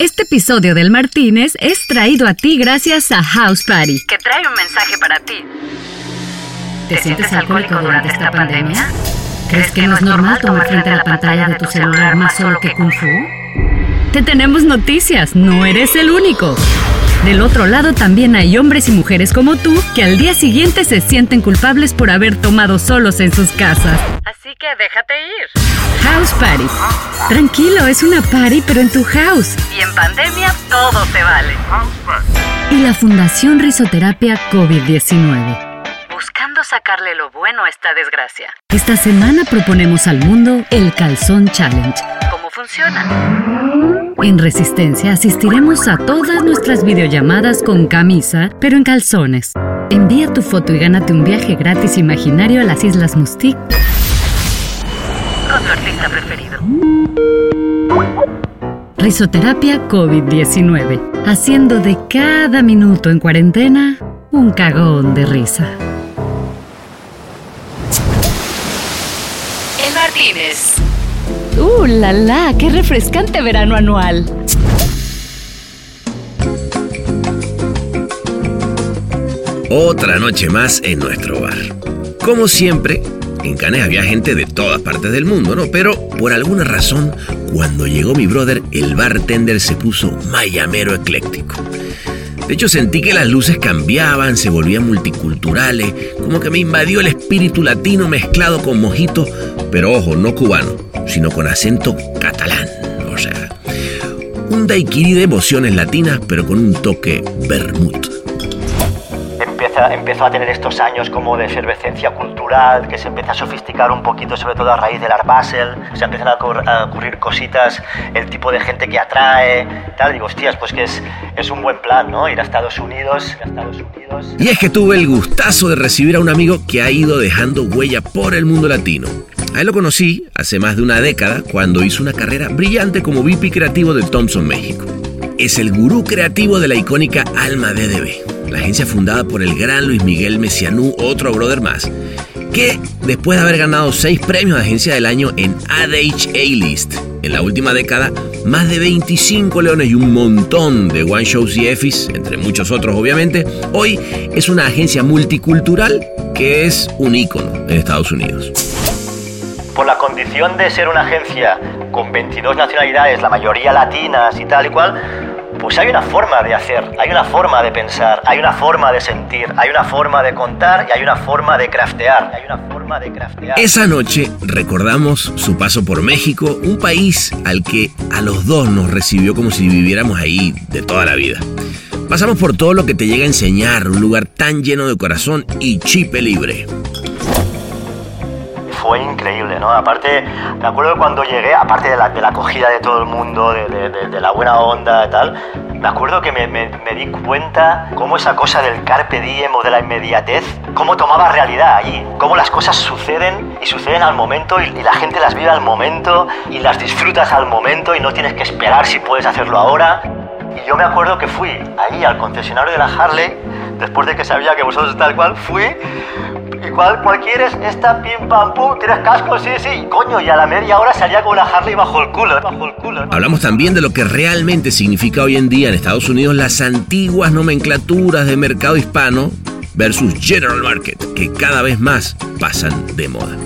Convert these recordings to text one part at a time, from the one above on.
Este episodio del Martínez es traído a ti gracias a House Party, que trae un mensaje para ti. ¿Te, sientes alcohólico durante esta pandemia? ¿Crees que no es normal tomar frente a la pantalla de tu celular más solo que Kung Fu? Te tenemos noticias, no eres el único. Del otro lado también hay hombres y mujeres como tú que al día siguiente se sienten culpables por haber tomado solos en sus casas. Así que déjate ir. House Party. Tranquilo, es una party pero en tu house. Y en pandemia todo se vale. Y la Fundación Risoterapia COVID-19. Buscando sacarle lo bueno a esta desgracia. Esta semana proponemos al mundo el Calzón Challenge. ¿Cómo funciona? En Resistencia asistiremos a todas nuestras videollamadas con camisa, pero en calzones. Envía tu foto y gánate un viaje gratis imaginario a las Islas Mustic con tu artista preferido. Risoterapia COVID-19, haciendo de cada minuto en cuarentena un cagón de risa. El Martínez. ¡Uh, la la! ¡Qué refrescante verano anual! Otra noche más en nuestro bar. Como siempre, en Canes había gente de todas partes del mundo, ¿no? Pero por alguna razón, cuando llegó mi brother, el bartender se puso mayamero ecléctico. De hecho, sentí que las luces cambiaban, se volvían multiculturales, como que me invadió el espíritu latino mezclado con mojito, pero ojo, no cubano, sino con acento catalán. O sea, un daiquiri de emociones latinas, pero con un toque vermut empezó a tener estos años como de efervescencia cultural, que se empieza a sofisticar un poquito, sobre todo a raíz del Art se empiezan a, ocurrir cositas, el tipo de gente que atrae, tal, digo, hostias, pues que es, es un buen plan, ¿no? Ir a Estados Unidos. Y es que tuve el gustazo de recibir a un amigo que ha ido dejando huella por el mundo latino. A él lo conocí hace más de una década cuando hizo una carrera brillante como VP creativo de Thompson México. Es el gurú creativo de la icónica Alma DDB la agencia fundada por el gran Luis Miguel Messianú, otro brother más, que después de haber ganado seis premios de agencia del año en ADHA List, en la última década, más de 25 leones y un montón de one shows y EFIs, entre muchos otros obviamente, hoy es una agencia multicultural que es un ícono en Estados Unidos. Por la condición de ser una agencia con 22 nacionalidades, la mayoría latinas y tal y cual, pues hay una forma de hacer, hay una forma de pensar, hay una forma de sentir, hay una forma de contar y hay una forma de craftear. Esa noche recordamos su paso por México, un país al que a los dos nos recibió como si viviéramos ahí de toda la vida. Pasamos por todo lo que te llega a enseñar, un lugar tan lleno de corazón y chipe libre fue increíble, ¿no? Aparte, me acuerdo cuando llegué, aparte de la, de la acogida de todo el mundo, de, de, la buena onda y tal, me acuerdo que me, me, di cuenta cómo esa cosa del carpe diem o de la inmediatez, cómo tomaba realidad allí, cómo las cosas suceden y suceden al momento y, y la gente las vive al momento y las disfrutas al momento y no tienes que esperar si puedes hacerlo ahora. Y yo me acuerdo que fui ahí al concesionario de la Harley, después de que sabía que vosotros tal cual, fui Igual, ¿cuál quieres? Esta, pim, pam, pum, ¿tienes casco? Sí, sí. Coño, y a la media hora salía con una Harley bajo el culo, bajo el culo. Hablamos también de lo que realmente significa hoy en día en Estados Unidos las antiguas nomenclaturas de mercado hispano versus General Market, que cada vez más pasan de moda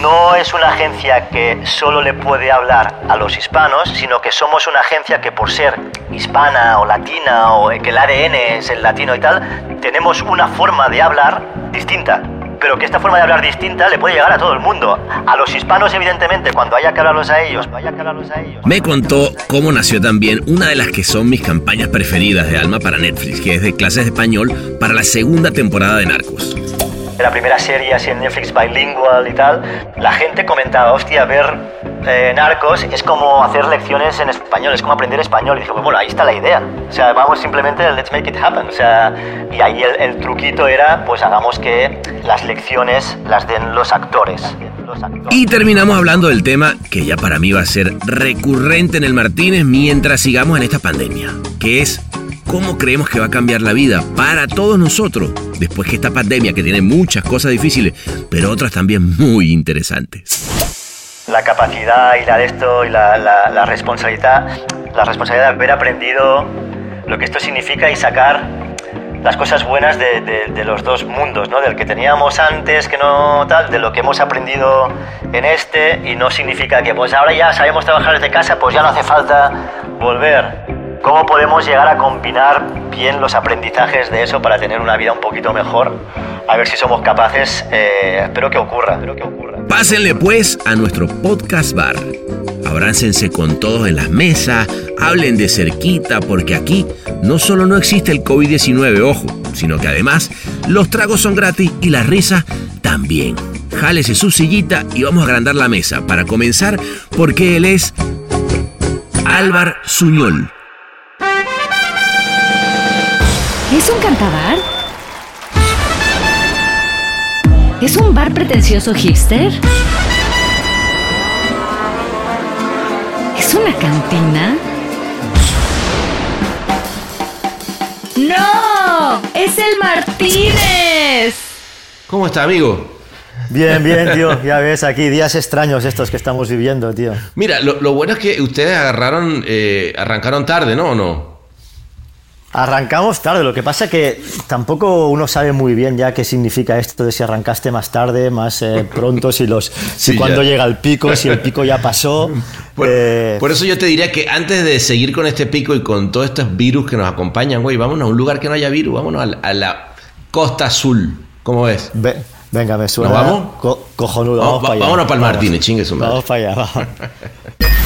no es una agencia que solo le puede hablar a los hispanos, sino que somos una agencia que por ser hispana o latina o que el ADN es el latino y tal, tenemos una forma de hablar distinta. Pero que esta forma de hablar distinta le puede llegar a todo el mundo. A los hispanos, evidentemente, cuando haya que hablarlos a ellos, haya que hablarlos a ellos. Me contó cómo nació también una de las que son mis campañas preferidas de Alma para Netflix, que es de clases de español para la segunda temporada de Narcos la primera serie así en Netflix bilingual y tal, la gente comentaba, hostia, ver eh, Narcos es como hacer lecciones en español, es como aprender español. Y dije, bueno, ahí está la idea. O sea, vamos simplemente, let's make it happen. O sea, y ahí el, el truquito era, pues hagamos que las lecciones las den los actores. Y terminamos hablando del tema que ya para mí va a ser recurrente en el Martínez mientras sigamos en esta pandemia, que es cómo creemos que va a cambiar la vida para todos nosotros después que esta pandemia, que tiene muchas cosas difíciles, pero otras también muy interesantes. La capacidad y la de esto y la, responsabilidad la responsabilidad de haber aprendido lo que esto significa y sacar las cosas buenas de, los dos mundos, ¿no? Del que teníamos antes, que no tal, de lo que hemos aprendido en este y no significa que pues ahora ya sabemos trabajar desde casa, pues ya no hace falta volver. ¿Cómo podemos llegar a combinar bien los aprendizajes de eso para tener una vida un poquito mejor? A ver si somos capaces, eh, espero que ocurra, espero que ocurra. Pásenle pues a nuestro podcast bar. Abráncense con todos en las mesas, hablen de cerquita, porque aquí no solo no existe el COVID-19, ojo, sino que además los tragos son gratis y las risas también. Jálese su sillita y vamos a agrandar la mesa para comenzar, porque él es Álvar Suñol. ¿Es un cantabar? ¿Es un bar pretencioso hipster? ¿Es una cantina? ¡No! ¡Es el Martínez! ¿Cómo está, amigo? Bien, bien, tío. Ya ves, aquí días extraños estos que estamos viviendo, tío. Mira, lo, bueno es que ustedes agarraron, eh, arrancaron tarde, ¿no? ¿O no? Arrancamos tarde, lo que pasa es que tampoco uno sabe muy bien ya qué significa esto de si arrancaste más tarde, más eh, pronto, si los si cuando llega el pico, si el pico ya pasó. Eh, por, eso yo te diría que antes de seguir con este pico y con todos estos virus que nos acompañan, güey, vámonos a un lugar que no haya virus, vámonos a, la, costa azul. ¿Cómo ves? venga, me suena. ¿Nos vamos? cojonudo, vamos, para allá. Vámonos para el Martínez, chingue su madre. Vamos para allá, vamos.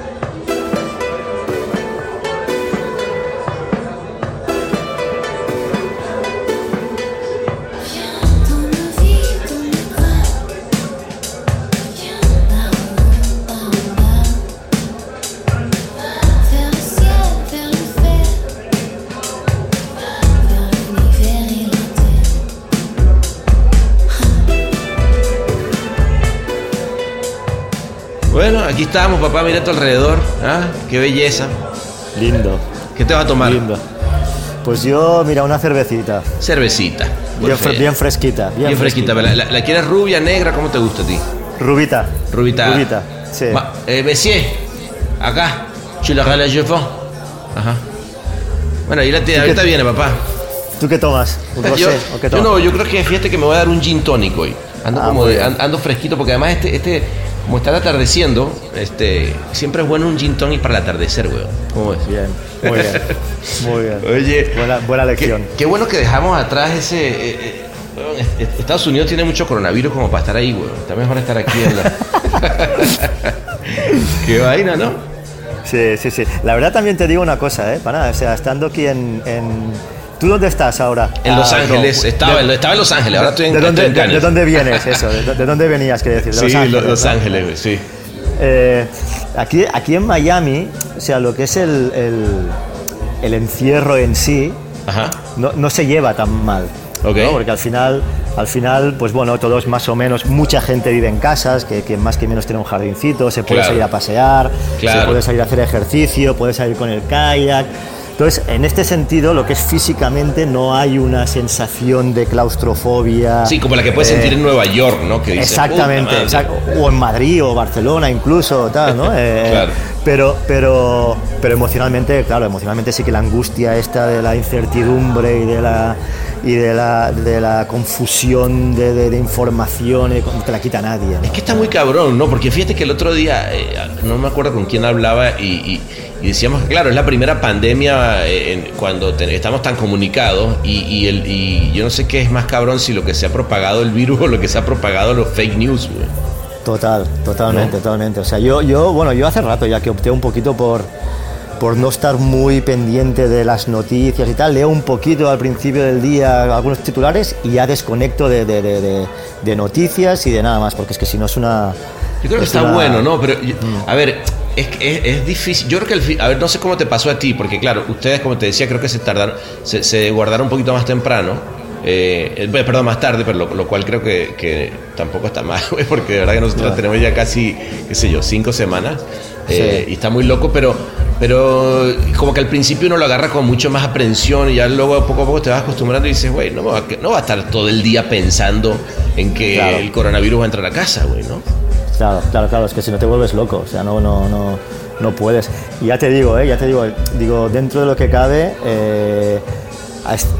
Estamos, papá, mira a tu alrededor. ¿Ah? Qué belleza. Lindo. ¿Qué te va a tomar? Lindo. Pues yo, mira, una cervecita. Cervecita. Bien, fresquita. Bien, fresquita. ¿La, quieres rubia, negra? ¿Cómo te gusta a ti? Rubita. Rubita. Rubita, sí. eh, Messier, acá. Tu la Ajá. Bueno, ahí la tía, ahorita viene, papá. ¿Tú qué tomas? ¿Un rosé, yo, o qué tomas? Yo no, yo creo que fíjate que me voy a dar un gin tónico hoy. Ando ah, como ando fresquito porque además este, este como está atardeciendo, este, siempre es bueno un gin tonic para el atardecer, weón. ¿Cómo ves? Bien, muy bien. Muy bien. Oye, buena, buena lección. Qué, bueno que dejamos atrás ese. Eh, eh, Estados Unidos tiene mucho coronavirus como para estar ahí, weón. Está mejor estar aquí en la. qué vaina, ¿no? Sí, sí, sí. La verdad también te digo una cosa, ¿eh? Para nada, o sea, estando aquí en ¿Tú dónde estás ahora? En Los ah, Ángeles. estaba, estaba, en Los Ángeles, ahora estoy en, ¿de dónde, de, dónde vienes eso? ¿De, dónde venías, quiere decir? De sí, Los Ángeles, Los sí. Eh, aquí, aquí en Miami, o sea, lo que es el, el, el encierro en sí, No, no, se lleva tan mal. Okay. Porque al final, al final, pues bueno, todos más o menos, mucha gente vive en casas, que, que más que menos tiene un jardincito, se puede salir a pasear, se puede salir a hacer ejercicio, puede salir con el kayak. Entonces, en este sentido, lo que es físicamente, no hay una sensación de claustrofobia. Sí, como la que puedes sentir en Nueva York, ¿no? Que exactamente, o en Madrid o Barcelona incluso, tal, ¿no? Eh, claro. Pero, pero, pero emocionalmente, claro, emocionalmente sí que la angustia esta de la incertidumbre y de la, y de la, de la confusión de, de, información, eh, no te la quita nadie. Es que está muy cabrón, ¿no? Porque fíjate que el otro día, eh, no me acuerdo con quién hablaba y, y, decíamos claro, es la primera pandemia eh, cuando estamos tan comunicados y, y, el, y yo no sé qué es más cabrón si lo que se ha propagado el virus o lo que se ha propagado los fake news, güey. Total, totalmente, totalmente. O sea, yo, yo, bueno, yo hace rato ya que opté un poquito por, por no estar muy pendiente de las noticias y tal, leo un poquito al principio del día algunos titulares y ya desconecto de, de, de, de noticias y de nada más, porque es que si no es una... Yo creo que está bueno, ¿no? Pero, mm. a ver, es, es, es, difícil. Yo creo que, a ver, no sé cómo te pasó a ti, porque claro, ustedes, como te decía, creo que se tardaron, se, se guardaron un poquito más temprano. Eh, eh, perdón, más tarde, pero lo, cual creo que, tampoco está mal, porque de verdad que nosotros tenemos ya casi, qué sé yo, cinco semanas eh, y está muy loco, pero pero como que al principio uno lo agarra con mucho más aprensión y ya luego poco a poco te vas acostumbrando y dices, güey, no, va, no va a estar todo el día pensando en que el coronavirus va a entrar a casa, güey, ¿no? Claro, claro, claro, es que si no te vuelves loco, o sea, no, no, no, no puedes. Y ya te digo, ¿eh? ya te digo, digo, dentro de lo que cabe, eh,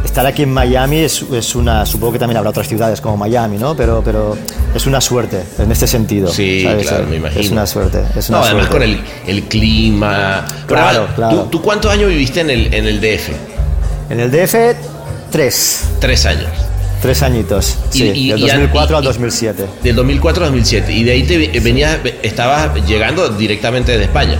estar aquí en Miami es, es, una, supongo que también habrá otras ciudades como Miami, ¿no? Pero, pero es una suerte en este sentido. Sí, claro, me imagino. Es una suerte. Es una no, además con el, el clima. Claro, claro. ¿tú, cuántos años viviste en el, en el DF? En el DF, tres. Tres años. Tres añitos, sí, del 2004 al 2007. Del 2004 al 2007. Y de ahí te venías, estabas llegando directamente desde España.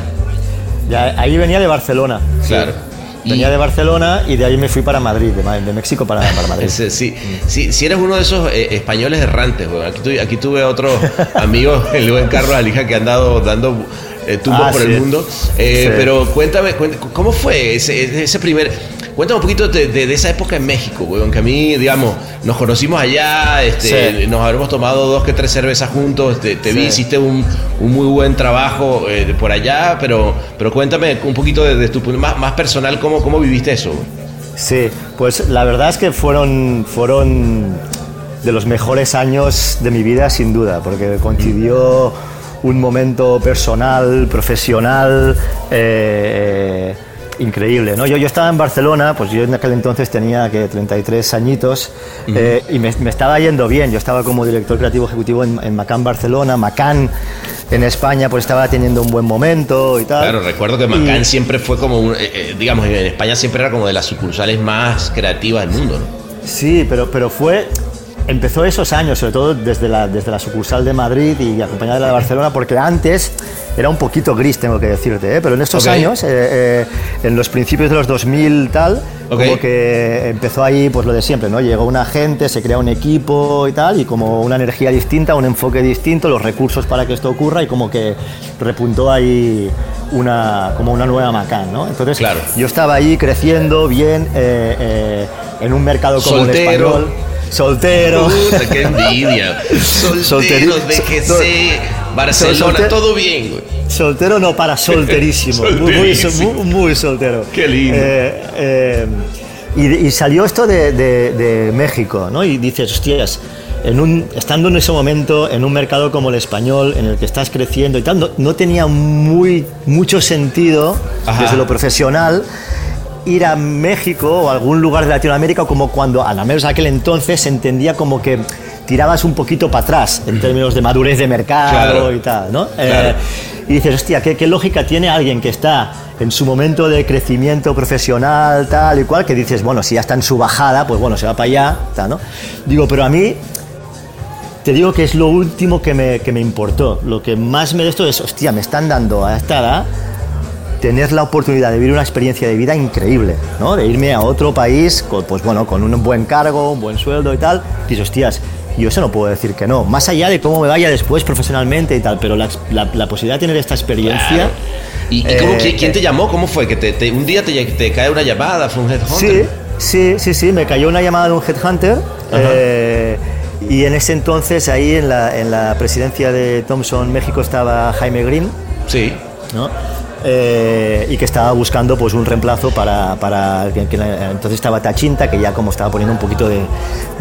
Ya, ahí venía de Barcelona. Claro. Venía de Barcelona y de ahí me fui para Madrid, de, México para, Madrid. sí, sí, sí, eres uno de esos eh, españoles errantes. Aquí, aquí tuve otro amigo, el buen Carlos Alija, que han andado dando eh, tumbos ah, por el mundo. Eh, pero cuéntame, ¿cómo fue ese, ese primer Cuéntame un poquito de, esa época en México, weón, que a mí, digamos, nos conocimos allá, este, nos habremos tomado dos que tres cervezas juntos, te, vi, hiciste un, muy buen trabajo eh, por allá, pero, pero cuéntame un poquito desde tu más, más personal, ¿cómo, cómo viviste eso? Sí, pues la verdad es que fueron, fueron de los mejores años de mi vida, sin duda, porque coincidió un momento personal, profesional, eh, increíble, ¿no? Yo, yo estaba en Barcelona, pues yo en aquel entonces tenía que 33 añitos eh, y me, estaba yendo bien. Yo estaba como director creativo ejecutivo en, en Macan Barcelona, Macan en España pues estaba teniendo un buen momento y tal. Claro, recuerdo que Macan siempre fue como, un, eh, digamos, en España siempre era como de las sucursales más creativas del mundo, ¿no? Sí, pero, pero fue empezó esos años, sobre todo desde la, desde la sucursal de Madrid y acompañada de la de Barcelona, porque antes era un poquito gris, tengo que decirte, ¿eh? pero en estos años, eh, eh, en los principios de los 2000 tal, como que empezó ahí pues lo de siempre, ¿no? Llegó una gente, se crea un equipo y tal, y como una energía distinta, un enfoque distinto, los recursos para que esto ocurra y como que repuntó ahí una, como una nueva Macán, ¿no? Entonces claro. yo estaba ahí creciendo bien en un mercado como el español soltero. Puta, qué envidia. Soltero, déjese. Barcelona, todo bien, güey. Soltero no, para solterísimo. muy, muy, soltero. Qué lindo. Eh, eh, y, salió esto de, de, México, ¿no? Y dices, hostias, en un, estando en ese momento en un mercado como el español, en el que estás creciendo y tal, no, no tenía muy, mucho sentido desde lo profesional ir a México o algún lugar de Latinoamérica como cuando, al menos aquel entonces, se entendía como que tirabas un poquito para atrás en términos de madurez de mercado y tal, ¿no? Eh, y dices, hostia, ¿qué, lógica tiene alguien que está en su momento de crecimiento profesional, tal y cual, que dices, bueno, si ya está en su bajada, pues bueno, se va para allá, tal, ¿no? Digo, pero a mí te digo que es lo último que me, que me importó. Lo que más me de esto es, hostia, me están dando a esta edad tener la oportunidad de vivir una experiencia de vida increíble, ¿no? De irme a otro país, con, pues bueno, con un buen cargo, un buen sueldo y tal. Y dices, hostias, yo eso no puedo decir que no. Más allá de cómo me vaya después profesionalmente y tal, pero la, la, posibilidad de tener esta experiencia... ¿Y, eh, quién te llamó? ¿Cómo fue? ¿Que te, un día te, te, cae una llamada? ¿Fue un headhunter? Sí, sí, sí, sí. Me cayó una llamada de un headhunter. Eh, y en ese entonces, ahí en la, en la presidencia de Thomson México estaba Jaime Green. Sí. ¿no? Eh, y que estaba buscando pues un reemplazo para, para entonces estaba Tachinta que ya como estaba poniendo un poquito de,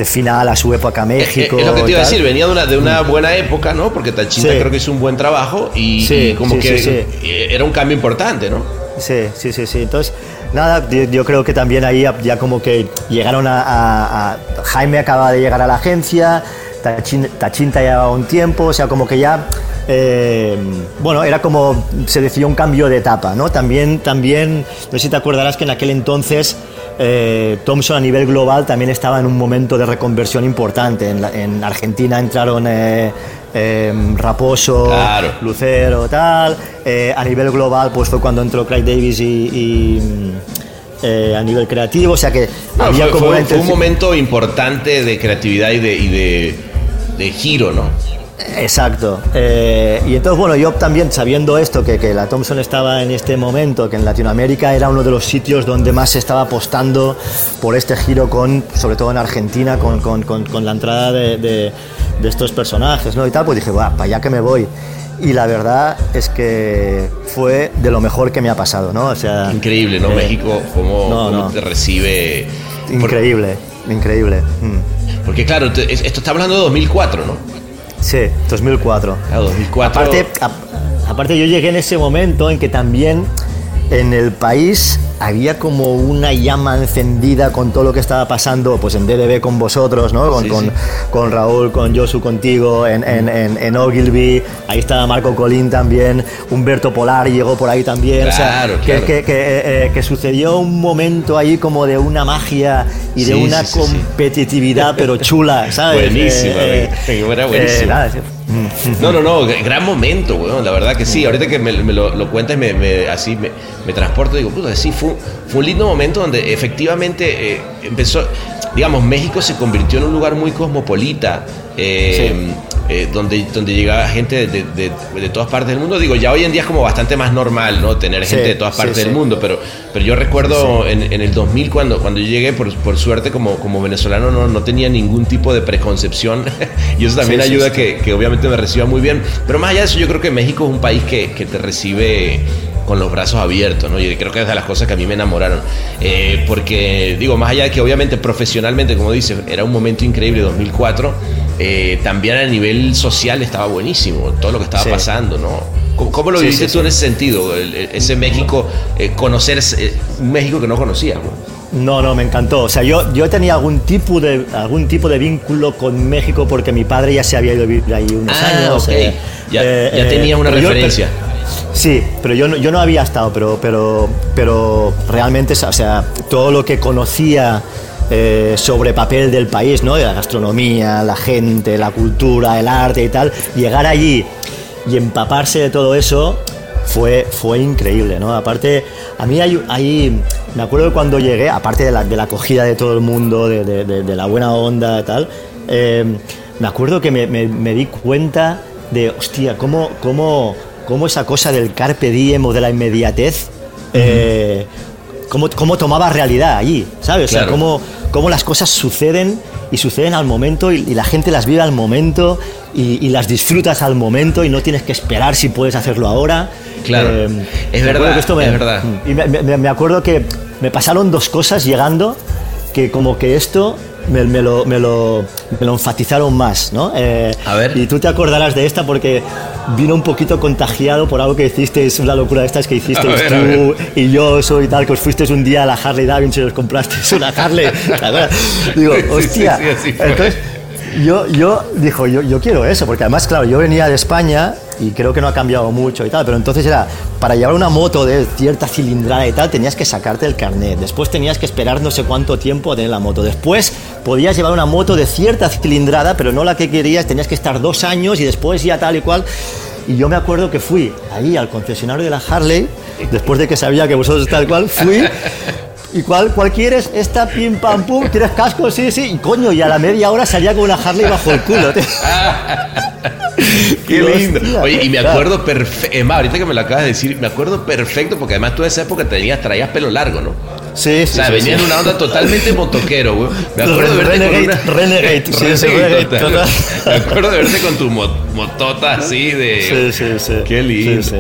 final a su época México es, lo que te iba a decir venía de una, de una buena época no porque Tachinta creo que hizo un buen trabajo y, como que era un cambio importante no sí sí sí sí. Entonces nada yo, creo que también ahí ya como que llegaron a, Jaime acaba de llegar a la agencia Tachinta, ya llevaba un tiempo o sea como que ya eh, bueno, era como se decía un cambio de etapa, ¿no? También, también, no sé si te acordarás que en aquel entonces eh, Thomson a nivel global también estaba en un momento de reconversión importante. En, Argentina entraron eh, em, Raposo, Lucero, tal. a nivel global, pues fue cuando entró Craig Davis y, a nivel creativo, o sea que había como fue, un momento importante de creatividad y de, y de, de giro, ¿no? Exacto. Eh, y entonces, bueno, yo también sabiendo esto, que, que, la Thompson estaba en este momento, que en Latinoamérica era uno de los sitios donde más se estaba apostando por este giro, con, sobre todo en Argentina, con, con, con la entrada de, de, estos personajes, ¿no? Y tal, pues dije, va, para allá que me voy. y la verdad es que fue de lo mejor que me ha pasado, ¿no? O sea, increíble, ¿no? eh, México, cómo, no, cómo no. te recibe. Increíble, increíble. Mm. Porque claro, esto está hablando de 2004, ¿no? Sí, 2004. Claro, 2004. Aparte, a- aparte yo llegué en ese momento en que también en el país había como una llama encendida con todo lo que estaba pasando pues en DDB con vosotros, ¿no? Con, Sí, con, sí. con Raúl, con Josu contigo, en, en, en, en Ogilvy, ahí estaba Marco Colín también, Humberto Polar llegó por ahí también, o sea, Claro, que, claro. que, que, eh, eh, que sucedió un momento ahí como de una magia y de Sí, una competitividad pero chula, ¿sabes? Buenísima, Eh. Era eh, buenísima. nada, sí. No, no, no, gran momento, weón, la verdad que sí. Ahorita que me, lo, cuentas, me, me- así me, me transporto, digo, puta, sí, fue, fue un lindo momento donde efectivamente eh, empezó, digamos, México se convirtió en un lugar muy cosmopolita, eh, eh, donde, donde llegaba gente de, de- de todas partes del mundo. Digo, ya hoy en día es como bastante más normal, ¿no? Tener gente Sí, de todas partes sí. del mundo, pero, pero yo recuerdo en, en el 2000 cuando, cuando yo llegué, por, por suerte como, como venezolano no, no tenía ningún tipo de preconcepción y eso también ayuda que, que obviamente me reciba muy bien. Pero más allá de eso, yo creo que México es un país que, que te recibe con los brazos abiertos, ¿no? Y creo que es de las cosas que a mí me enamoraron. Eh, porque, digo, más allá de que obviamente profesionalmente, como dices, era un momento increíble 2004, eh, también a nivel social estaba buenísimo, todo lo que estaba Sí. pasando, ¿no? ¿Cómo, cómo lo Sí, viviste sí, tú en ese sentido? El- el- ese México, eh, conocer ese- un México que no conocías, ¿no? No, me encantó. O sea, yo, yo tenía algún tipo, de, algún tipo de vínculo con México porque mi padre ya se había ido a vivir ahí unos Ah, años. ok. eh, Ya- eh, ya eh, tenía una pero yo- referencia. Sí, pero yo no, yo no había estado, pero, pero, pero realmente, o sea, todo lo que conocía eh, sobre papel del país, ¿no? De la gastronomía, la gente, la cultura, el arte y tal, llegar allí y empaparse de todo eso fue, fue increíble, ¿no? Aparte, a mí hay- me acuerdo cuando llegué, aparte de la, de la acogida de todo el mundo, de, de- la buena onda y tal, eh, me acuerdo que me, me- me di cuenta de, hostia, cómo, cómo, cómo esa cosa del carpe diem o de la inmediatez, eh, cómo, cómo tomaba realidad allí, ¿sabes? O sea, Claro. cómo, cómo las cosas suceden y suceden al momento y, y la gente las vive al momento y, y las disfrutas al momento y no tienes que esperar si puedes hacerlo ahora. Claro. Eh, Es verdad, acuerdo que esto me- es verdad. Y me, me- me acuerdo que me pasaron dos cosas llegando que como que esto me, me lo, me, lo, me lo enfatizaron más, ¿no? Eh, A ver. Y tú te acordarás de esta porque vino un poquito contagiado por algo que hiciste, es una locura de estas que hiciste ver, tú y yo soy tal, que os fuisteis un día a la Harley Davidson y os comprasteis una Harley. Digo, Sí, sí, hostia. sí. Entonces, yo, yo, dijo, yo, yo quiero eso, porque además, claro, yo venía de España y creo que no ha cambiado mucho y tal, pero entonces era, para llevar una moto de cierta cilindrada y tal, tenías que sacarte el carnet, después tenías que esperar no sé cuánto tiempo a tener la moto, después podías llevar una moto de cierta cilindrada, pero no la que querías, tenías que estar dos años y después ya tal y cual. Y yo me acuerdo que fui ahí al concesionario de la Harley, después de que sabía que vosotros tal cual, fui ¿Y cuál, cuál quieres? Esta, pim, pam, pum, ¿tienes casco? Sí, sí. Y coño, y a la media hora salía con una Harley bajo el culo. tío. Qué lindo. Oye, y me acuerdo perfecto. Es más, ahorita que me lo acabas de decir, me acuerdo perfecto porque además tú en esa época tenías, traías pelo largo, ¿no? Sí, O sí. sea, sí, venías sí. en una onda totalmente motoquero, güey. Me acuerdo de verte Renegade, con una... Renegade, sí, sí, Renegade, Renegade, total. total. Me acuerdo de verte con tu mo- motota así de... Sí, sí, sí. Qué lindo. Sí.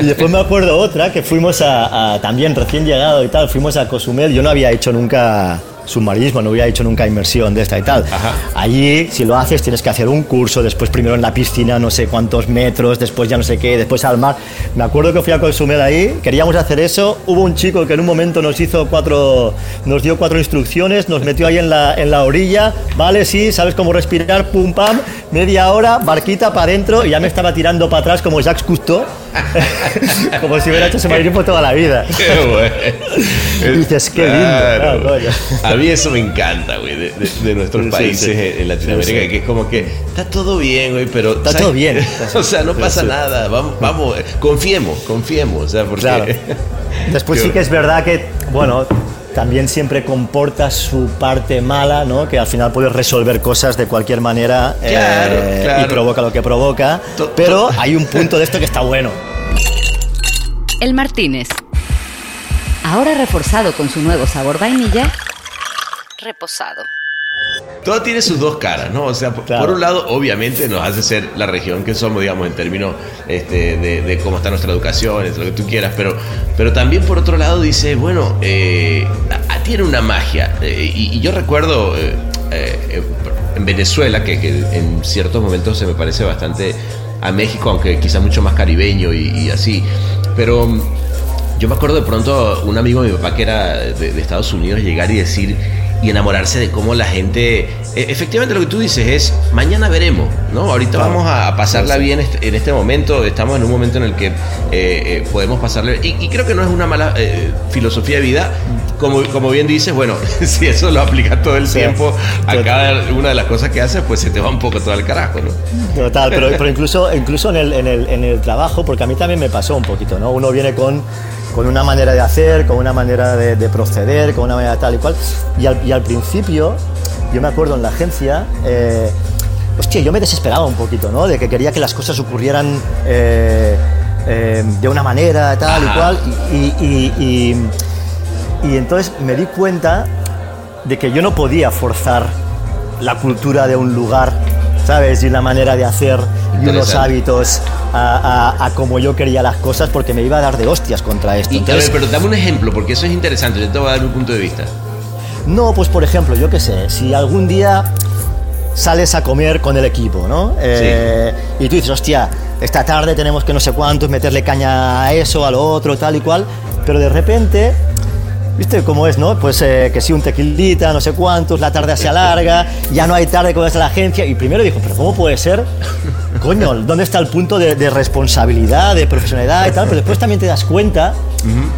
Y después me acuerdo otra que fuimos a, a- también recién llegado y tal, fuimos a Cozumel. Yo no había hecho nunca submarismo, no había hecho nunca inmersión de esta y tal. Ajá. Allí, si lo haces, tienes que hacer un curso, después primero en la piscina, no sé cuántos metros, después ya no sé qué, después al mar. Me acuerdo que fui a Cozumel ahí, queríamos hacer eso. Hubo un chico que en un momento nos hizo cuatro, nos dio cuatro instrucciones, nos metió ahí en la, en la orilla, vale, sí, sabes cómo respirar, pum pam, media hora, barquita para adentro y ya me estaba tirando para atrás como Jacques Cousteau, como si hubiera hecho submarinismo toda la vida. Qué bueno. Y dices, qué lindo, claro, coño. A mí eso me encanta, güey, de, de- de nuestros Sí, países sí. en Latinoamérica, Sí, que es como que está todo bien, güey, pero... Está ¿sabes? todo bien. o sea, no pasa nada, vamos, vamos, confiemos, confiemos, o sea, porque... Claro. Después sí que es verdad que, bueno, también siempre comporta su parte mala, ¿no? Que al final puedes resolver cosas de cualquier manera eh, claro. y provoca lo que provoca. To- Pero to- hay un punto de esto que está bueno. El Martínez. Ahora reforzado con su nuevo sabor vainilla, reposado. Todo tiene sus dos caras, ¿no? O sea, por un lado, obviamente nos hace ser la región que somos, digamos, en términos este, de, cómo está nuestra educación, es lo que tú quieras, pero, pero también por otro lado dice, bueno, eh, tiene una magia. Eh, y, yo recuerdo eh, en Venezuela, que, en ciertos momentos se me parece bastante a México, aunque quizá mucho más caribeño y, así, pero yo me acuerdo de pronto un amigo de mi papá que era de, de Estados Unidos llegar y decir, y enamorarse de cómo la gente... E, efectivamente lo que tú dices es, mañana veremos, ¿no? Ahorita vamos a, pasarla bien este, en este momento, estamos en un momento en el que eh, eh, podemos pasarle... Y, creo que no es una mala eh, filosofía de vida, como, como bien dices, bueno, si eso lo aplica todo el tiempo a cada una de las cosas que haces, pues se te va un poco todo el carajo, ¿no? Total, pero, pero incluso, incluso en, el, en, el, en el trabajo, porque a mí también me pasó un poquito, ¿no? Uno viene con con una manera de hacer, con una manera de, proceder, con una manera tal y cual. Y al, principio, yo me acuerdo en la agencia, eh, hostia, yo me desesperaba un poquito, ¿no? De que quería que las cosas ocurrieran eh, eh, de una manera tal y cual. Y, y entonces me di cuenta de que yo no podía forzar la cultura de un lugar, ¿sabes? Y la manera de hacer y unos hábitos a, como yo quería las cosas porque me iba a dar de hostias contra esto. pero dame un ejemplo, porque eso es interesante, yo te voy a dar un punto de vista. No, pues por ejemplo, yo qué sé, si algún día sales a comer con el equipo, ¿no? Eh, y tú dices, hostia, esta tarde tenemos que no sé cuántos, meterle caña a eso, a lo otro, tal y cual, pero de repente ¿Viste cómo es, no? Pues eh, que si un tequilita, no sé cuántos, la tarde se alarga, ya no hay tarde como es la agencia. Y primero dijo, ¿pero cómo puede ser? Coño, ¿dónde está el punto de, responsabilidad, de profesionalidad y tal? Pero después también te das cuenta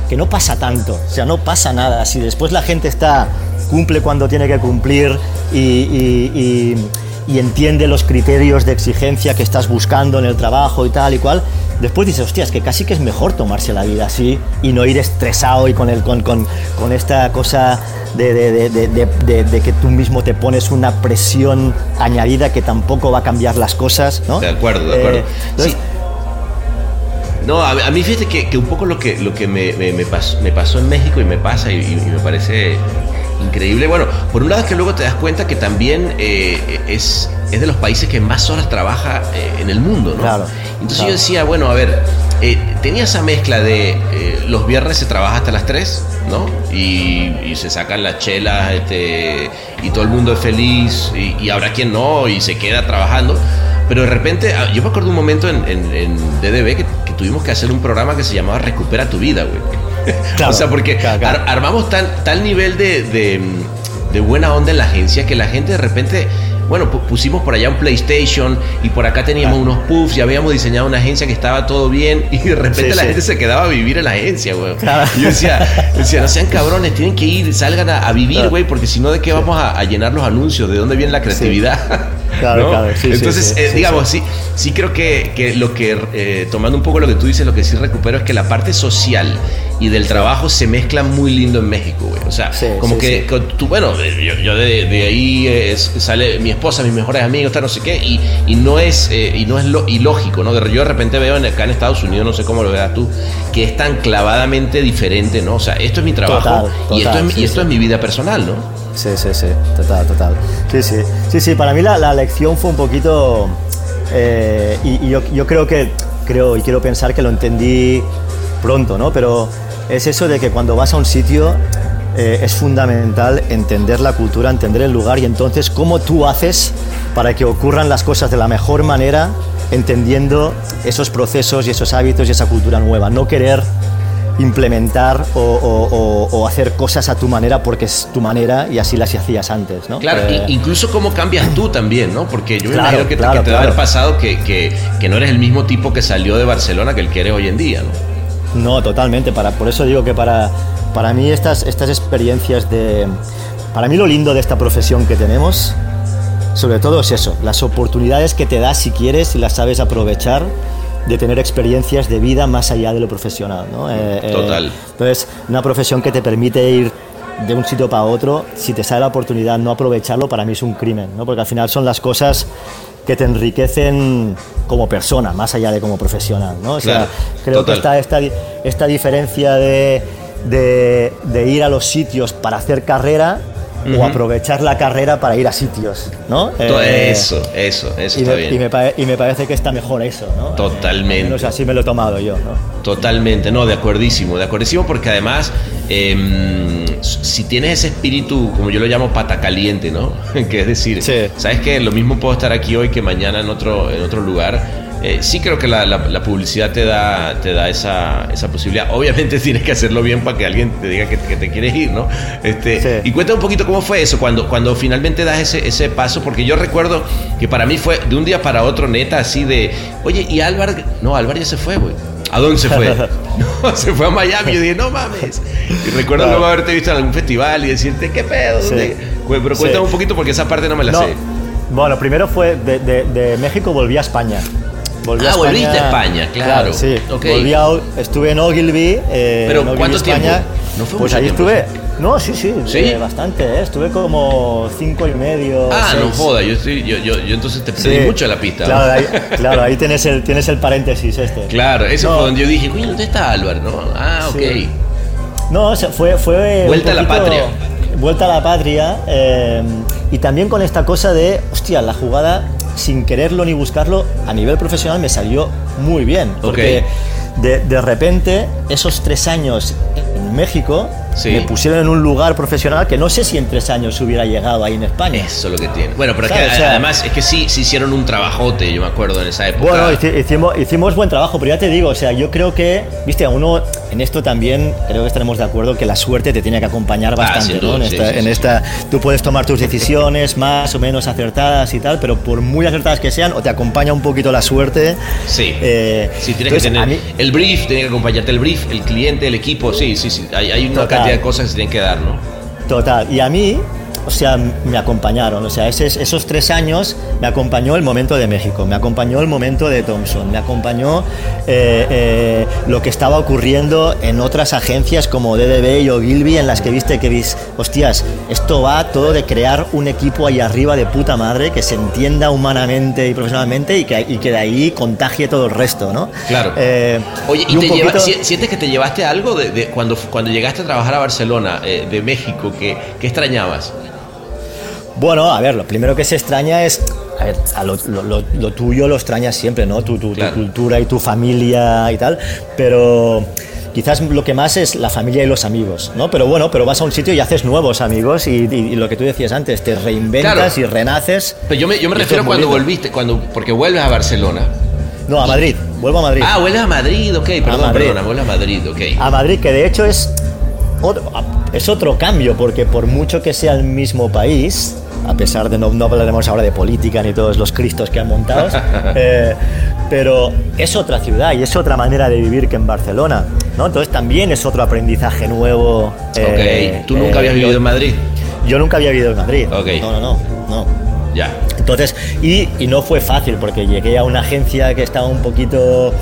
que no pasa tanto, o sea, no pasa nada. Si después la gente está, cumple cuando tiene que cumplir y y entiende los criterios de exigencia que estás buscando en el trabajo y tal y cual, después dices, hostia, es que casi que es mejor tomarse la vida así y no ir estresado y con, el, con, con, con esta cosa de, de, de, de, que tú mismo te pones una presión añadida que tampoco va a cambiar las cosas, ¿no? De acuerdo, de acuerdo. Eh, no, a, mí fíjate que, que, un poco lo que, lo que me, me, me, pasó, me pasó en México y me pasa y, y me parece increíble. Bueno, por un lado es que luego te das cuenta que también eh, es, es de los países que más horas trabaja eh, en el mundo, ¿no? Claro, Entonces yo decía, bueno, a ver, eh, tenía esa mezcla de los viernes se trabaja hasta las 3, ¿no? Y, se sacan las chelas este, y todo el mundo es feliz y, habrá quien no y se queda trabajando. Pero de repente, ah, yo me acuerdo un momento en, en, DDB que, que, tuvimos que hacer un programa que se llamaba Recupera tu vida, güey. O sea, porque armamos tal, nivel de, buena onda en la agencia que la gente de repente bueno, pusimos por allá un PlayStation y por acá teníamos unos puffs y habíamos diseñado una agencia que estaba todo bien y de repente la gente se quedaba a vivir en la agencia, güey. Yo decía, decía, no sean cabrones, tienen que ir, salgan a, vivir, güey, porque si no, ¿de qué vamos a, llenar los anuncios? ¿De dónde viene la creatividad? Claro, claro, Entonces, eh, digamos, sí, sí creo que, lo que, eh, tomando un poco lo que tú dices, lo que sí recupero es que la parte social y del trabajo se mezcla muy lindo en México, güey. O sea, como que tú, bueno, yo, de, ahí sale mi esposa, mis mejores amigos, no sé qué, y, y no es, eh, y no es lo, ilógico, ¿no? Yo de repente veo acá en Estados Unidos, no sé cómo lo veas tú, que es tan clavadamente diferente, ¿no? O sea, esto es mi trabajo y esto, es, y esto es mi vida personal, ¿no? Sí, sí, sí, total, total. Sí, sí, sí, sí, para mí la, la lección fue un poquito, eh, y, yo, creo que, creo y quiero pensar que lo entendí pronto, ¿no? Pero es eso de que cuando vas a un sitio eh, es fundamental entender la cultura, entender el lugar y entonces cómo tú haces para que ocurran las cosas de la mejor manera, entendiendo esos procesos y esos hábitos y esa cultura nueva. No querer implementar o, hacer cosas a tu manera porque es tu manera y así las hacías antes, ¿no? Claro, eh, incluso cómo cambias tú también, ¿no? Porque yo me imagino que, te, que te haber pasado que, que, que, no eres el mismo tipo que salió de Barcelona que el que eres hoy en día, ¿no? No, totalmente. Para, por eso digo que para, para mí estas, estas experiencias de... Para mí lo lindo de esta profesión que tenemos, sobre todo es eso, las oportunidades que te das si quieres y las sabes aprovechar de tener experiencias de vida más allá de lo profesional. ¿no? Eh, eh, Total. entonces, una profesión que te permite ir de un sitio para otro, si te sale la oportunidad no aprovecharlo, para mí es un crimen, ¿no? porque al final son las cosas que te enriquecen como persona, más allá de como profesional. ¿no? O sea, creo que está esta, esta diferencia de, de, ir a los sitios para hacer carrera o aprovechar la carrera para ir a sitios, ¿no? Eh, eso, eso, eso y está me, bien. Y me, parece que está mejor eso, ¿no? Totalmente. Eh, así me lo he tomado yo, ¿no? Totalmente, no, de acuerdísimo, de acuerdísimo porque además, em, si tienes ese espíritu, como yo lo llamo, pata caliente, ¿no? que es decir, ¿sabes qué? Lo mismo puedo estar aquí hoy que mañana en otro, en otro lugar eh, sí creo que la, la, publicidad te da, te da esa, esa, posibilidad. Obviamente tienes que hacerlo bien para que alguien te diga que, te quieres ir, ¿no? Este, Y cuenta un poquito cómo fue eso, cuando, cuando finalmente das ese, ese paso, porque yo recuerdo que para mí fue de un día para otro, neta, así de, oye, y Álvaro, no, Álvaro ya se fue, güey. ¿A dónde se fue? no, se fue a Miami. Yo dije, no mames. Y recuerdo luego haberte visto en algún festival y decirte, ¿qué pedo? Pero cuéntame un poquito porque esa parte no me la sé. Bueno, primero fue de, de, de México, volví a España. Volví ah, volviste a España, claro. sí. Volví a, estuve en Ogilvy. Eh, ¿Pero en cuánto España. tiempo? ¿No fue pues ahí estuve. No, sí, sí, ¿Sí? Eh, bastante, ¿eh? estuve como cinco y medio. Ah, no joda, yo, estoy, yo, yo, yo, entonces te perdí mucho la pista. Claro, ahí, claro, ahí tienes, el, tienes el paréntesis este. Claro, eso fue donde yo dije, uy, ¿dónde está Álvaro? ¿no? Ah, ok. No, fue. fue Vuelta a la patria. Vuelta a la patria. Eh, y también con esta cosa de, hostia, la jugada sin quererlo ni buscarlo, a nivel profesional me salió muy bien. Porque de, de, repente, esos tres años en México me pusieron en un lugar profesional que no sé si en tres años hubiera llegado ahí en España. Eso es lo que tiene. Bueno, pero además es que sí, sí hicieron un trabajote, yo me acuerdo en esa época. Bueno, hicimos, hicimos buen trabajo, pero ya te digo, o sea, yo creo que, viste, a uno en esto también creo que estaremos de acuerdo que la suerte te tiene que acompañar ah, bastante, ¿no? En, esta, en esta, tú puedes tomar tus decisiones más o menos acertadas y tal, pero por muy acertadas que sean, o te acompaña un poquito la suerte. Sí. Eh, sí, tienes que tener el brief, tiene que acompañarte el brief, el cliente, el equipo, sí, sí, sí. Hay, hay una cantidad de cosas que se tienen que dar, ¿no? Total. Y a mí, o sea, me acompañaron. O sea, esos tres años me acompañó el momento de México, me acompañó el momento de Thompson, me acompañó eh, eh, lo que estaba ocurriendo en otras agencias como DDB y Ogilvy, en las que viste que vis, hostias, esto va todo de crear un equipo ahí arriba de puta madre que se entienda humanamente y profesionalmente y que, y que de ahí contagie todo el resto, ¿no? Claro. Eh, Oye, ¿y, te sientes que te llevaste algo de, cuando, cuando llegaste a trabajar a Barcelona, de México, que, que extrañabas? Bueno, a ver, lo primero que se extraña es. A ver, lo, tuyo lo extrañas siempre, ¿no? Tu, tu, cultura y tu familia y tal. Pero quizás lo que más es la familia y los amigos, ¿no? Pero bueno, pero vas a un sitio y haces nuevos amigos y, lo que tú decías antes, te reinventas y renaces. Pero yo me, yo me refiero cuando volviste, cuando, porque vuelves a Barcelona. No, a Madrid, vuelvo a Madrid. Ah, vuelves a Madrid, ok, perdón, perdona, vuelves a Madrid, ok. A Madrid, que de hecho es es otro cambio, porque por mucho que sea el mismo país, a pesar de no, no hablaremos ahora de política ni todos los cristos que han montado, eh, pero es otra ciudad y es otra manera de vivir que en Barcelona, ¿no? Entonces también es otro aprendizaje nuevo. Eh, ¿Tú nunca habías vivido en Madrid? Yo nunca había vivido en Madrid. No, no, no, no. Ya. Entonces, y, y no fue fácil porque llegué a una agencia que estaba un poquito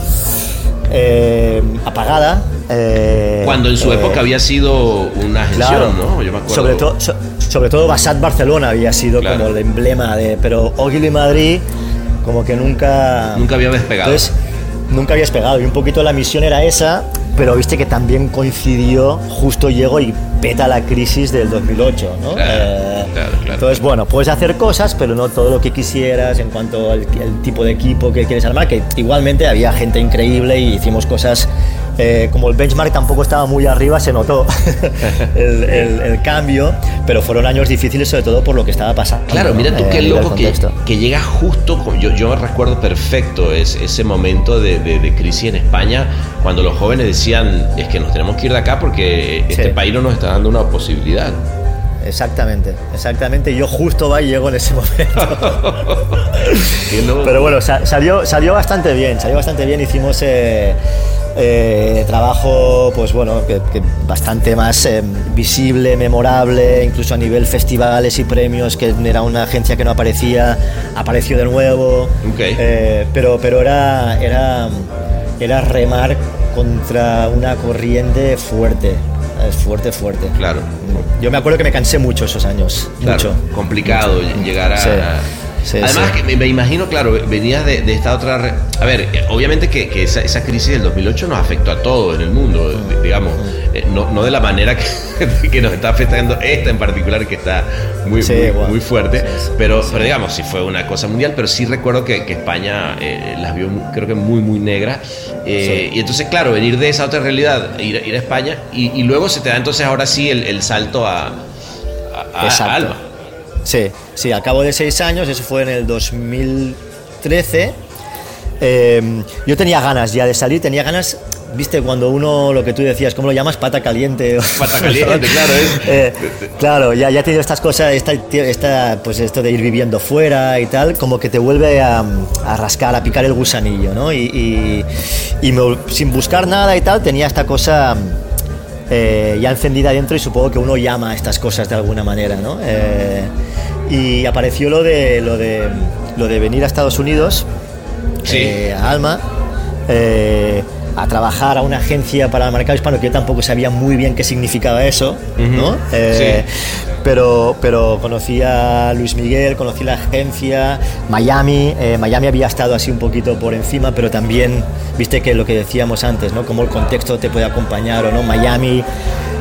eh, apagada. Eh, Cuando en su eh, época había sido una gestión, ¿no? Yo me acuerdo. Sobre, todo sobre todo Basat Barcelona había sido como el emblema de. Pero Ogilvy Madrid, como que nunca. Nunca había despegado. Entonces, nunca había despegado. Y un poquito la misión era esa, pero viste que también coincidió, justo llegó y peta la crisis del 2008, ¿no? Eh, entonces, bueno, puedes hacer cosas, pero no todo lo que quisieras en cuanto al tipo de equipo que quieres armar, que igualmente había gente increíble y hicimos cosas eh, como el benchmark tampoco estaba muy arriba, se notó el, cambio, pero fueron años difíciles sobre todo por lo que estaba pasando. Claro, mira tú qué loco que, que, llega justo, yo, yo recuerdo perfecto ese momento de, crisis en España, cuando los jóvenes decían, es que nos tenemos que ir de acá porque este país no nos está dando una posibilidad. Exactamente, exactamente. Yo justo va y llego en ese momento. Pero bueno, salió, salió bastante bien, salió bastante bien. Hicimos eh, eh, trabajo, pues bueno, que, bastante más eh, visible, memorable, incluso a nivel festivales y premios, que era una agencia que no aparecía, apareció de nuevo. Eh, pero pero era, era, era remar contra una corriente fuerte. Fuerte, fuerte. Claro. Yo me acuerdo que me cansé mucho esos años. mucho. Complicado llegar a Además, Que me, imagino, claro, venías de, esta otra... A ver, obviamente que, esa, esa, crisis del 2008 nos afectó a todos en el mundo, digamos, eh, no, no, de la manera que, nos está afectando esta en particular, que está muy, muy, fuerte, pero, pero digamos, sí fue una cosa mundial, pero sí recuerdo que, España eh, las vio, creo que muy, muy negras. Eh, y entonces, claro, venir de esa otra realidad, ir, ir a España, y, luego se te da entonces ahora sí el, salto a, a, Alba. Sí, sí, al cabo de seis años, eso fue en el 2013. Em, yo tenía ganas ya de salir, tenía ganas viste cuando uno lo que tú decías cómo lo llamas pata caliente. Pata caliente claro eh, claro ya ya he tenido estas cosas esta, pues esto de ir viviendo fuera y tal como que te vuelve a, rascar a picar el gusanillo no y, y, sin buscar nada y tal tenía esta cosa eh, ya encendida dentro y supongo que uno llama a estas cosas de alguna manera no eh, y apareció lo de, lo de, lo de venir a Estados Unidos, eh, a Alma, eh, a trabajar a una agencia para el mercado hispano, que yo tampoco sabía muy bien qué significaba eso, ¿no? Eh, pero, pero conocí a Luis Miguel, conocí la agencia, Miami, Miami había estado así un poquito por encima, pero también, viste que lo que decíamos antes, ¿no? Cómo el contexto te puede acompañar o no, Miami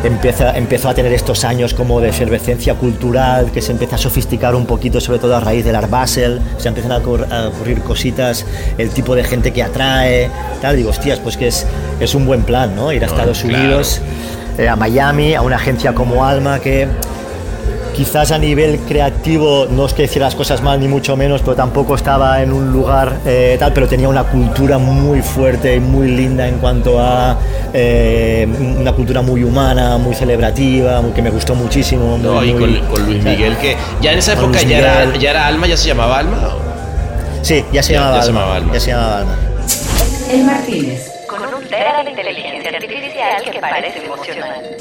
empieza, empezó a tener estos años como de efervescencia cultural, que se empieza a sofisticar un poquito, sobre todo a raíz del Art Basel, se empiezan a, ocurrir cositas, el tipo de gente que atrae, tal, digo, hostias, pues que es, es un buen plan, ¿no? Ir a Estados Unidos, eh, a Miami, a una agencia como Alma que quizás a nivel creativo no es que hiciera las cosas mal ni mucho menos, pero tampoco estaba en un lugar eh, tal, pero tenía una cultura muy fuerte y muy linda en cuanto a eh, una cultura muy humana, muy celebrativa, que me gustó muchísimo. No, y con, Luis Miguel, que ya en esa época ya era, ya era, Alma, ya se llamaba Alma. Sí, ya se, llamaba, Alma, Ya se llamaba Alma. El Martínez, con un tera de inteligencia artificial que parece emocional.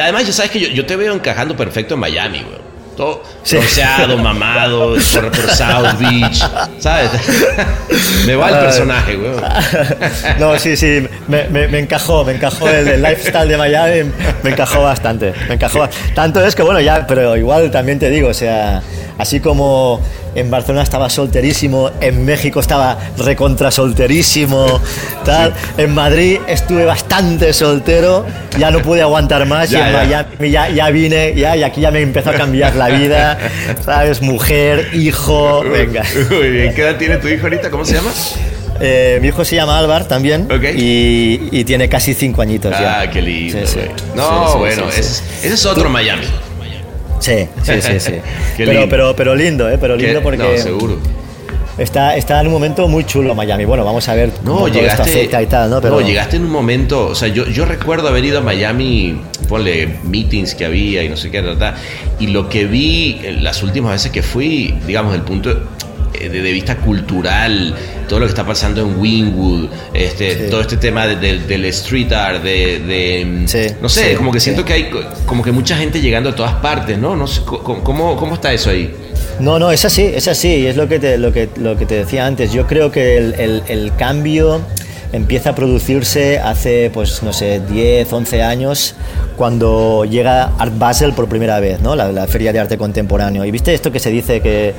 Además, ya sabes que yo, yo te veo encajando perfecto en Miami, güey. Todo bronceado, mamado, por, por, South Beach, ¿sabes? me va el personaje, güey. no, sí, sí, me, me, encajó, me encajó el, lifestyle de Miami, me encajó bastante, me encajó. Tanto es que, bueno, ya, pero igual también te digo, o sea, así como en Barcelona estaba solterísimo, en México estaba recontra solterísimo, tal. En Madrid estuve bastante soltero, ya no pude aguantar más y en Miami ya, ya, vine, ya, y aquí ya me empezó a cambiar la vida, ¿sabes? Mujer, hijo, venga. Muy bien, ¿qué edad tiene tu hijo ahorita? ¿Cómo se llama? Eh, mi hijo se llama Álvar también y, tiene casi cinco añitos ah, ya. qué lindo. no, bueno, ese, es otro Miami. Sí, sí, sí, sí. pero, pero, pero lindo, ¿eh? Pero lindo porque... No, seguro. Está, está en un momento muy chulo Miami. Bueno, vamos a ver no, cómo llegaste, y tal, ¿no? Pero... No, llegaste en un momento, o sea, yo, yo recuerdo haber ido a Miami, ponle meetings que había y no sé qué, y lo que vi las últimas veces que fui, digamos, el punto eh, de, vista cultural, todo lo que está pasando en Wingwood, este, todo este tema del street art, de, no sé, como que siento que hay como que mucha gente llegando a todas partes, ¿no? no sé, ¿cómo, ¿Cómo está eso ahí? No, no, es así, es así, es lo que te, lo que, lo que te decía antes. Yo creo que el, el cambio empieza a producirse hace, pues no sé, 10, 11 años, cuando llega Art Basel por primera vez, ¿no? La, Feria de Arte Contemporáneo. Y viste esto que se dice que,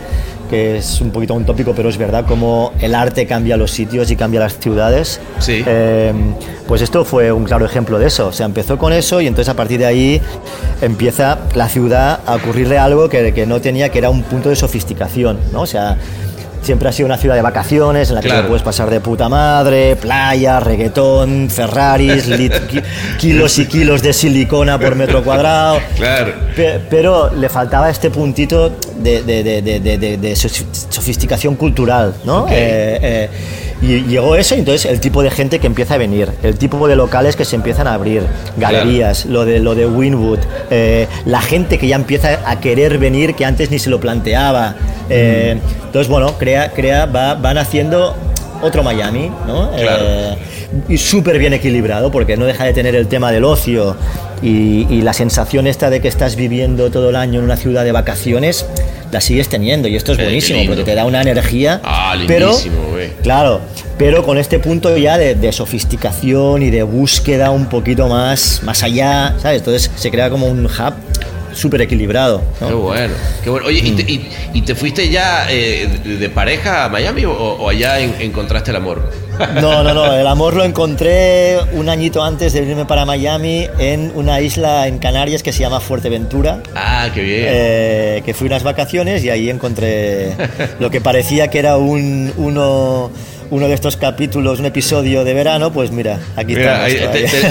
que, es un poquito un tópico, pero es verdad, como el arte cambia los sitios y cambia las ciudades. Sí. Em, pues esto fue un claro ejemplo de eso. O sea, empezó con eso y entonces a partir de ahí empieza la ciudad a ocurrirle algo que, que no tenía, que era un punto de sofisticación, ¿no? O sea, siempre ha sido una ciudad de vacaciones en la que puedes pasar de puta madre, playa, reggaetón, Ferraris, kilos y kilos de silicona por metro cuadrado. Claro. pero le faltaba este puntito de, sofisticación cultural, ¿no? Eh, eh, y llegó eso, y entonces el tipo de gente que empieza a venir, el tipo de locales que se empiezan a abrir, galerías, lo de lo de Winwood, eh, la gente que ya empieza a querer venir que antes ni se lo planteaba. Eh, mm. Entonces, bueno, crea, crea, va, van haciendo otro Miami, ¿no? Eh, y súper bien equilibrado, porque no deja de tener el tema del ocio y, la sensación esta de que estás viviendo todo el año en una ciudad de vacaciones, la sigues teniendo. Y esto es buenísimo, porque te da una energía. Ah, pero, claro, pero con este punto ya de, sofisticación y de búsqueda un poquito más, más allá, ¿sabes? Entonces se crea como un hub súper equilibrado. Qué bueno, qué bueno. Oye, ¿y, te, fuiste ya eh, de, pareja a Miami o, allá encontraste el amor? No, no, no. El amor lo encontré un añito antes de irme para Miami en una isla en Canarias que se llama Fuerteventura. Ah, qué bien. Eh, que fui unas vacaciones y ahí encontré lo que parecía que era un uno uno de estos capítulos, un episodio de verano, pues mira, aquí mira,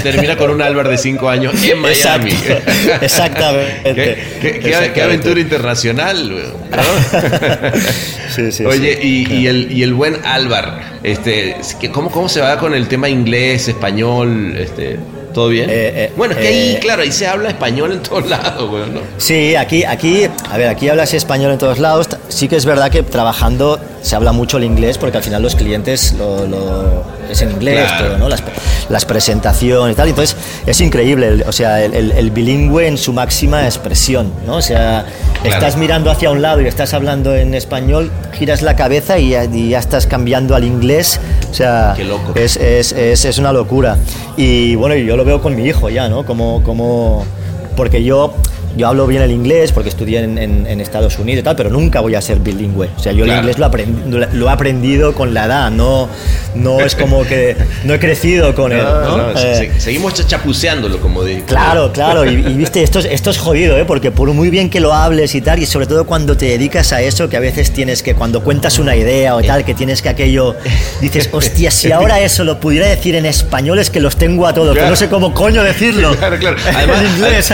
termina con un Álvaro de 5 años en Miami. exactamente. ¿Qué, aventura internacional. sí, sí, Oye, y, y, el, y el buen Álvaro, este, ¿cómo, ¿cómo se va con el tema inglés, español? Este? ¿Todo bien? Eh, eh, bueno, es que ahí, eh, claro, ahí se habla español en todos lados, güey, ¿no? Sí, aquí, aquí, a ver, aquí hablas español en todos lados. Sí que es verdad que trabajando se habla mucho el inglés porque al final los clientes lo, es en inglés todo, ¿no? Las, las, presentaciones y tal. Entonces es increíble, o sea, el, bilingüe en su máxima expresión, ¿no? O sea, estás mirando hacia un lado y estás hablando en español, giras la cabeza y ya, estás cambiando al inglés. O sea, Es, es, es, es, una locura. Y bueno, yo lo veo con mi hijo ya, ¿no? Como, como, porque yo yo hablo bien el inglés porque estudié en, Estados Unidos y tal, pero nunca voy a ser bilingüe. O sea, yo el inglés lo, lo, he aprendido con la edad, no, no es como que no he crecido con él. Eh, seguimos chapuceándolo, como digo. Claro, claro, y, viste, esto es, esto es jodido, ¿eh? porque por muy bien que lo hables y tal, y sobre todo cuando te dedicas a eso, que a veces tienes que, cuando cuentas una idea o tal, que tienes que aquello, dices, hostia, si ahora eso lo pudiera decir en español es que los tengo a todos, que no sé cómo coño decirlo. Claro, claro. Además, en inglés.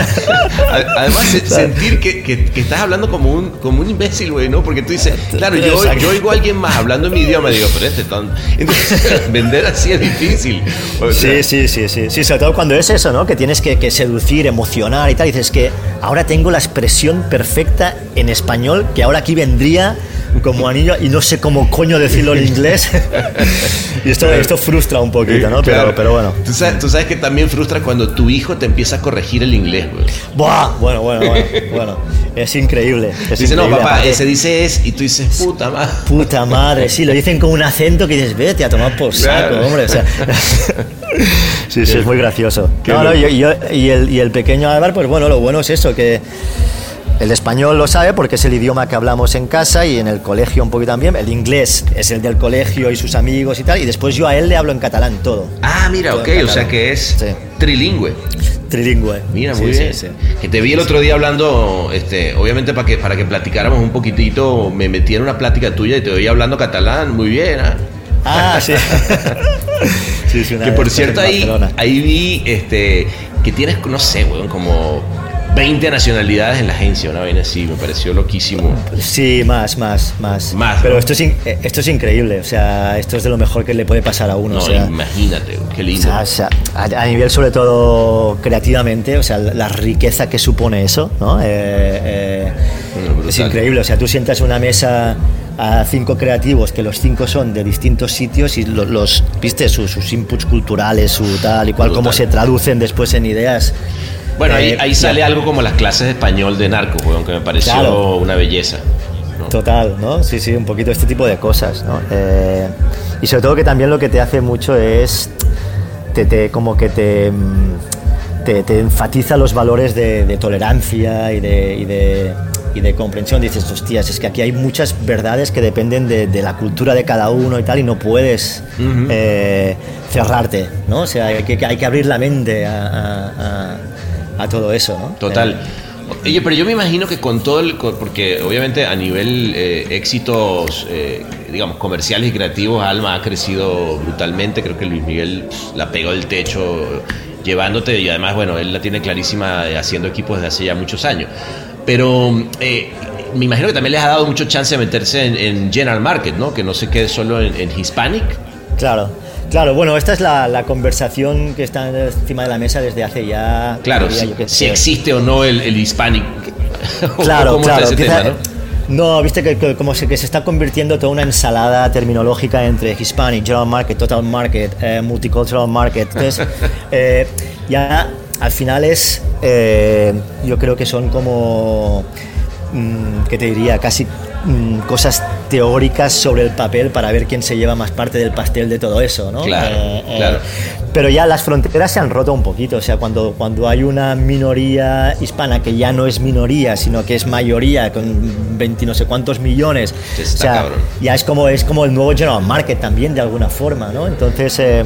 Además, sentir que, que, estás hablando como un, como un imbécil, güey, ¿no? Porque tú dices, claro, yo, yo, oigo a alguien más hablando en mi idioma digo, pero este ton. Entonces, vender así es difícil. sí, sí, sí, sí. Sí, sobre todo cuando es eso, ¿no? Que tienes que, que seducir, emocionar y tal. Y dices que ahora tengo la expresión perfecta en español que ahora aquí vendría como anillo y no sé cómo coño decirlo en inglés. y esto, esto frustra un poquito, ¿no? Pero, pero bueno. ¿Tú sabes, tú sabes, que también frustra cuando tu hijo te empieza a corregir el inglés, güey. Buah, bueno, bueno, bueno, bueno. Es increíble. dice, no, papá, ese dice es y tú dices, puta madre. Puta madre, sí, lo dicen con un acento que dices, vete a tomar por saco, hombre. O sea, sí, sí, es muy gracioso. No, no, y, el, y el pequeño Álvaro, pues bueno, lo bueno es eso, que el español lo sabe porque es el idioma que hablamos en casa y en el colegio un poquito también. El inglés es el del colegio y sus amigos y tal. Y después yo a él le hablo en catalán todo. Ah, mira, ok, o sea que es trilingüe. Trilingüe. Mira, muy bien. que te vi el otro día hablando, este, obviamente para que, para que platicáramos un poquitito, me metí en una plática tuya y te oí hablando catalán, muy bien. ¿ah? Ah, sí. que por cierto ahí, ahí vi este, que tienes, no sé, weón, como 20 nacionalidades en la agencia, una vaina así, me pareció loquísimo. Sí, más, más, más. Más. Pero esto, es eh, esto es increíble, o sea, esto es de lo mejor que le puede pasar a uno. No, o sea, imagínate, qué lindo. O sea, a, nivel sobre todo creativamente, o sea, la, riqueza que supone eso, ¿no? Eh, eh, es increíble, o sea, tú sientas una mesa a cinco creativos, que los cinco son de distintos sitios y los, viste, sus, sus, inputs culturales, su tal y cual, cómo se traducen después en ideas. Bueno, ahí, eh, sale algo como las clases de español de narco, que me pareció una belleza. Total, ¿no? Sí, sí, un poquito este tipo de cosas, ¿no? Eh, y sobre todo que también lo que te hace mucho es, te, como que te, te, enfatiza los valores de, tolerancia y de, y de, comprensión. Dices, hostias, es que aquí hay muchas verdades que dependen de, la cultura de cada uno y tal, y no puedes eh, cerrarte, ¿no? O sea, hay que, hay que abrir la mente a a todo eso, ¿no? Total. Oye, pero yo me imagino que con todo el. Porque obviamente a nivel eh, éxitos, eh, digamos, comerciales y creativos, Alma ha crecido brutalmente. Creo que Luis Miguel la pegó del techo llevándote y además, bueno, él la tiene clarísima haciendo equipos desde hace ya muchos años. Pero eh, me imagino que también les ha dado mucho chance de meterse en, General Market, ¿no? Que no se quede solo en, en Hispanic. Claro. Claro, bueno, esta es la, conversación que está encima de la mesa desde hace ya. Claro, si, existe o no el, el hispanic. Claro, claro. ¿no? viste que, como se, que se está convirtiendo toda una ensalada terminológica entre Hispanic, General Market, Total Market, eh, Multicultural Market. Entonces, eh, ya al final es, eh, yo creo que son como, mm, ¿qué te diría? Casi mm, cosas teóricas sobre el papel para ver quién se lleva más parte del pastel de todo eso, ¿no? Claro, Eh, eh, claro. pero ya las fronteras se han roto un poquito, o sea, cuando, cuando hay una minoría hispana que ya no es minoría, sino que es mayoría, con 20 no sé cuántos millones, o sea, ya es como, es como el nuevo general market también, de alguna forma, ¿no? Entonces, eh,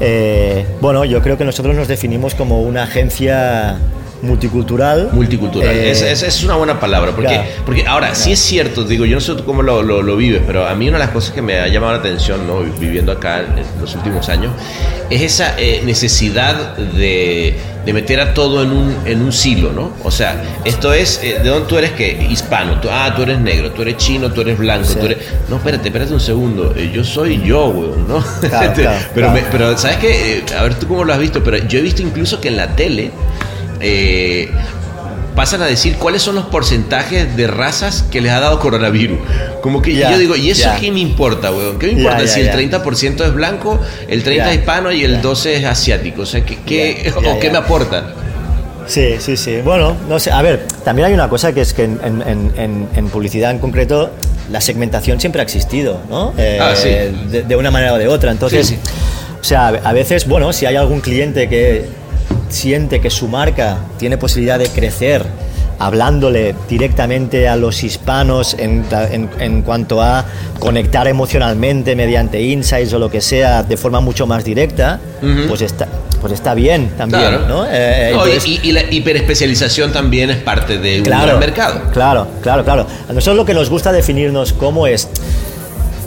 eh, bueno, yo creo que nosotros nos definimos como una agencia multicultural. Multicultural. Eh, Esa es, es una buena palabra. Porque, claro. porque ahora, sí es cierto, digo, yo no sé tú cómo lo, lo- lo vives, pero a mí una de las cosas que me ha llamado la atención, ¿no? viviendo acá en los últimos años, es esa eh, necesidad de, de meter a todo en un, en un silo, ¿no? O sea, esto es, eh, ¿de dónde tú eres qué? Hispano. Tú, ah, tú eres negro, tú eres chino, tú eres blanco, Sí. tú eres... No, espérate, espérate un segundo. eh, yo soy yo, weón, ¿no? Claro, claro, pero, claro. me- pero, ¿sabes qué? Eh, a ver tú cómo lo has visto, pero yo he visto incluso que en la tele eh, pasan a decir cuáles son los porcentajes de razas que les ha dado coronavirus. Como que yo digo, ¿y eso ya. qué me importa, weón? ¿Qué me importa si el 30% es blanco, el 30% Ya, es hispano y el ya. 12% es asiático? O sea, ¿qué, qué- o me aporta? Sí, sí, sí. Bueno, no sé. A ver, también hay una cosa que es que en, en- en- en- en publicidad en concreto la segmentación siempre ha existido, ¿no? Eh, Ah, sí. de, de una manera o de otra. Entonces, Sí, sí. o sea, a veces, bueno, si hay algún cliente que siente que su marca tiene posibilidad de crecer hablándole directamente a los hispanos en, en- en cuanto a conectar emocionalmente mediante insights o lo que sea de forma mucho más directa, Ujú. pues, está, pues está bien también, Claro. ¿no? Eh, No, y- entonces- y, y la hiperespecialización también es parte de un gran mercado. Claro, claro, claro. A nosotros lo que nos gusta definirnos como es.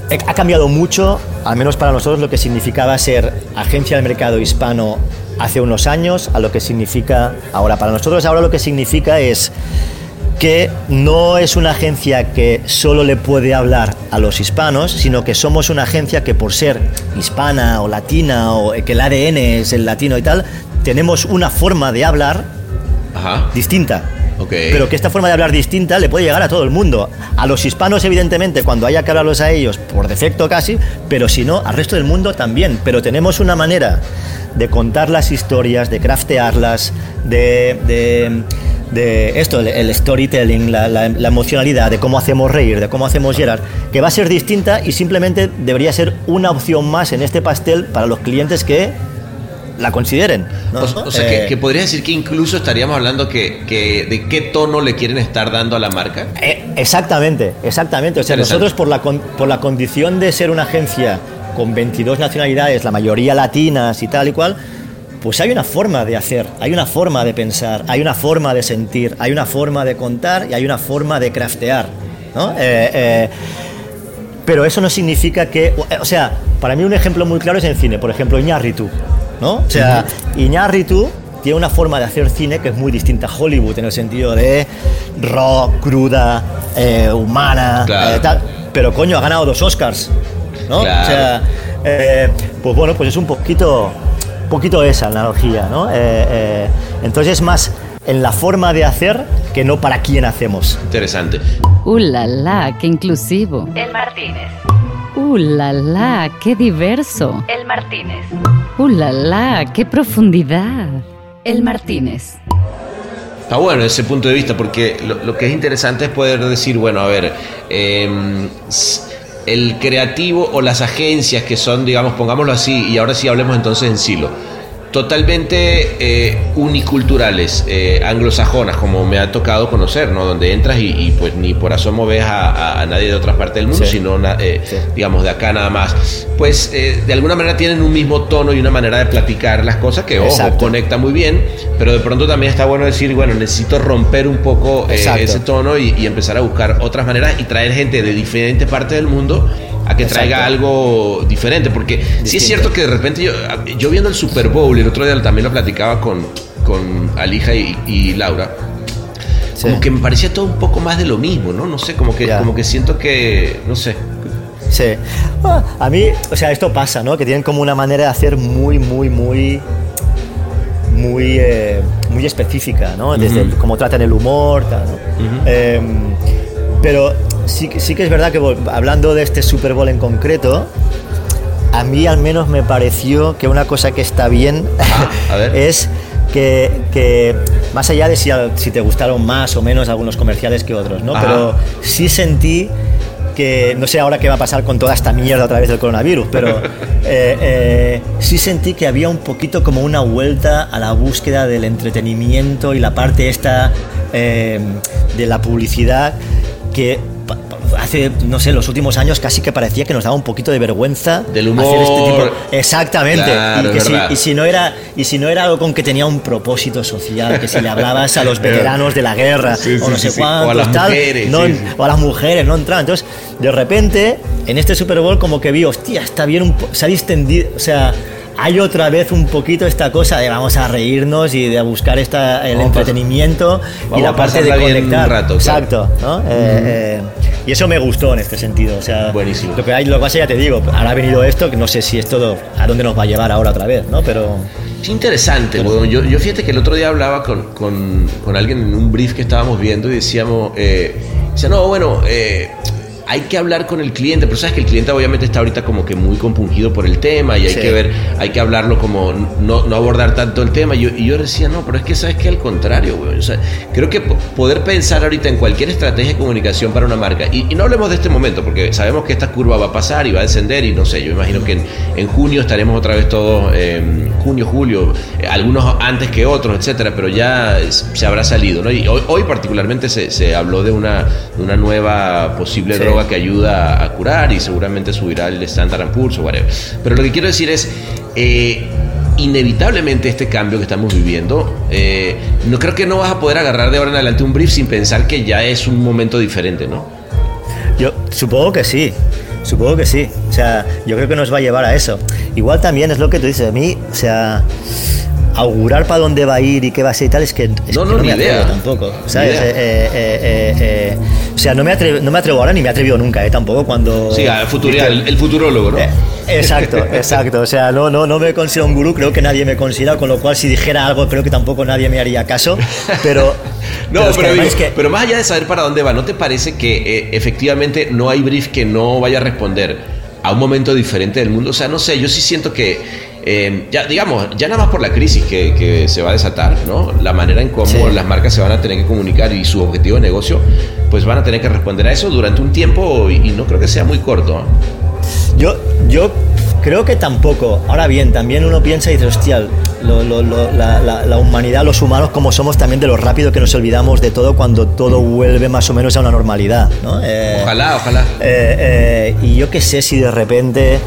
eh, Ha cambiado mucho, al menos para nosotros, lo que significaba ser agencia del mercado hispano hace unos años a lo que significa ahora. Para nosotros ahora lo que significa es que no es una agencia que solo le puede hablar a los hispanos, sino que somos una agencia que por ser hispana o latina o que el ADN es el latino y tal, tenemos una forma de hablar Ajá. distinta. Pero que esta forma de hablar distinta le puede llegar a todo el mundo. A los hispanos, evidentemente, cuando haya que hablarlos a ellos, por defecto casi, pero si no, al resto del mundo también. Pero tenemos una manera de contar las historias, de craftearlas, de, esto, el, el storytelling, la, la- la emocionalidad, de cómo hacemos reír, de cómo hacemos llorar, que va a ser distinta y simplemente debería ser una opción más en este pastel para los clientes que la consideren. ¿no? O, o sea, Eh, que, que podrías decir que incluso estaríamos hablando que, que de qué tono le quieren estar dando a la marca. Eh, exactamente, exactamente. O sea, nosotros por la, con- por la condición de ser una agencia con 22 nacionalidades, la mayoría latinas y tal y cual, pues hay una forma de hacer, hay una forma de pensar, hay una forma de sentir, hay una forma de contar y hay una forma de craftear. ¿no? Eh, eh, pero eso no significa que, o sea, para mí un ejemplo muy claro es en cine, por ejemplo, Iñárritu, ¿no? O sea, Iñárritu tiene una forma de hacer cine que es muy distinta a Hollywood en el sentido de rock, cruda, eh, humana, Claro. eh, tal. Pero coño, ha ganado dos Oscars, ¿no? Claro. O sea, eh, pues bueno, pues es un poquito, poquito esa analogía, ¿no? Eh, eh, entonces es más en la forma de hacer que no para quién hacemos. Interesante. ¡Uh, la, la! ¡Qué inclusivo! El Martínez. ¡Uh, la, la! ¡Qué diverso! El Martínez. ¡Uh, la, la! ¡Qué profundidad! El Martínez. Está bueno ese punto de vista porque lo, lo que es interesante es poder decir, bueno, a ver, eh, s- el creativo o las agencias que son, digamos, pongámoslo así, y ahora sí hablemos entonces en silo, totalmente eh, uniculturales, eh, anglosajonas, como me ha tocado conocer, ¿no? Donde entras y, y, pues ni por asomo ves a, a- a nadie de otras partes del mundo, Sí. sino, eh, Sí. digamos, de acá nada más. Pues eh, de alguna manera tienen un mismo tono y una manera de platicar las cosas que, ojo, Exacto. conecta muy bien, pero de pronto también está bueno decir, bueno, necesito romper un poco eh, ese tono y, y empezar a buscar otras maneras y traer gente de diferentes partes del mundo a que Exacto. traiga algo diferente, porque sí es Distinto. cierto que de repente yo, yo viendo el Super Bowl, el otro día también lo platicaba con, con Alija y, y Laura, Sí. como que me parecía todo un poco más de lo mismo, ¿no? No sé, como que, como que siento que, no sé, Sí. Ah, A mí, o sea, esto pasa, ¿no? Que tienen como una manera de hacer muy, muy, muy, muy, eh, muy específica, ¿no? Desde el- cómo tratan el humor, tal, ¿no? Eh, pero sí, que- sí que es verdad que hablando de este Super Bowl en concreto, a mí al menos me pareció que una cosa que está bien Ah, es que, que más allá de si, te gustaron más o menos algunos comerciales que otros, ¿no? Ajá. Pero sí sentí que no sé ahora qué va a pasar con toda esta mierda a través del coronavirus, pero eh, eh, sí sentí que había un poquito como una vuelta a la búsqueda del entretenimiento y la parte esta eh, de la publicidad que hace, no sé, los últimos años casi que parecía que nos daba un poquito de vergüenza Del humor. hacer este tipo. Exactamente. Claro, y, que si, y si no era y si no era algo con que tenía un propósito social, que si le hablabas a los veteranos de la guerra Sí, o sí, no sé sí, sí. cuántos, O a las tal, mujeres, no, sí, sí. o a las mujeres no entraban. Entonces, de repente, en este Super Bowl como que vi, hostia, está bien, un se ha distendido, o sea, hay otra vez un poquito esta cosa de vamos a reírnos y de buscar esta, el Vamos entretenimiento y la parte de bien un conectar. rato, claro. Exacto. ¿no? Eh, eh, y eso me gustó en este sentido. O sea, Buenísimo. Lo que hay, lo que pasa ya te digo, ahora ha venido esto, que no sé si es todo, a dónde nos va a llevar ahora otra vez, ¿no? Pero Es interesante, weón. Yo, yo fíjate que el otro día hablaba con, con- con alguien en un brief que estábamos viendo y decíamos, eh, decía, no, bueno, eh, hay que hablar con el cliente, pero sabes que el cliente obviamente está ahorita como que muy compungido por el tema y hay Sí. que ver, hay que hablarlo como no, no abordar tanto el tema. Y yo, y yo decía, no, pero es que sabes que al contrario, weón. O sea, creo que po- poder pensar ahorita en cualquier estrategia de comunicación para una marca, y, y no hablemos de este momento, porque sabemos que esta curva va a pasar y va a descender, y no sé, yo imagino que en, en junio estaremos otra vez todos, eh, junio, julio, eh, algunos antes que otros, etcétera, pero ya se habrá salido, ¿no? Y hoy, hoy particularmente se, se habló de una, de una nueva posible Sí. droga que ayuda a curar y seguramente subirá el Standard Poor's o whatever. Pero lo que quiero decir es, eh, inevitablemente este cambio que estamos viviendo, eh, no creo que no vas a poder agarrar de ahora en adelante un brief sin pensar que ya es un momento diferente, ¿no? Yo supongo que sí, supongo que sí. O sea, yo creo que nos va a llevar a eso. Igual también es lo que tú dices, a mí, o sea, augurar para dónde va a ir y qué va a ser y tal, es que, es No, que no, me ni atrevo idea. tampoco. ¿sabes? Ni idea. Eh, eh, eh, o sea, no me, atrevo, no me atrevo ahora ni me he atrevido nunca, tampoco cuando... Sí, al futurial, el, el futurólogo, ¿no? Exacto, exacto. O sea, no, no, no me considero un gurú, creo que nadie me considera, con lo cual si dijera algo creo que tampoco nadie me haría caso. Pero, No, pero, digo, es que- pero más allá de saber para dónde va, ¿no te parece que efectivamente no hay brief que no vaya a responder a un momento diferente del mundo? O sea, no sé, yo sí siento que, eh, ya digamos, ya nada más por la crisis que, que se va a desatar, ¿no? La manera en cómo Sí. las marcas se van a tener que comunicar y su objetivo de negocio, pues van a tener que responder a eso durante un tiempo y, y no creo que sea muy corto. ¿eh? Yo, yo creo que tampoco. Ahora bien, también uno piensa y dice, hostia, lo- lo- lo- la, la- la humanidad, los humanos, como somos también de lo rápido que nos olvidamos de todo cuando todo vuelve más o menos a una normalidad. ¿no? Eh, Ojalá, ojalá. eh, eh, y yo qué sé si de repente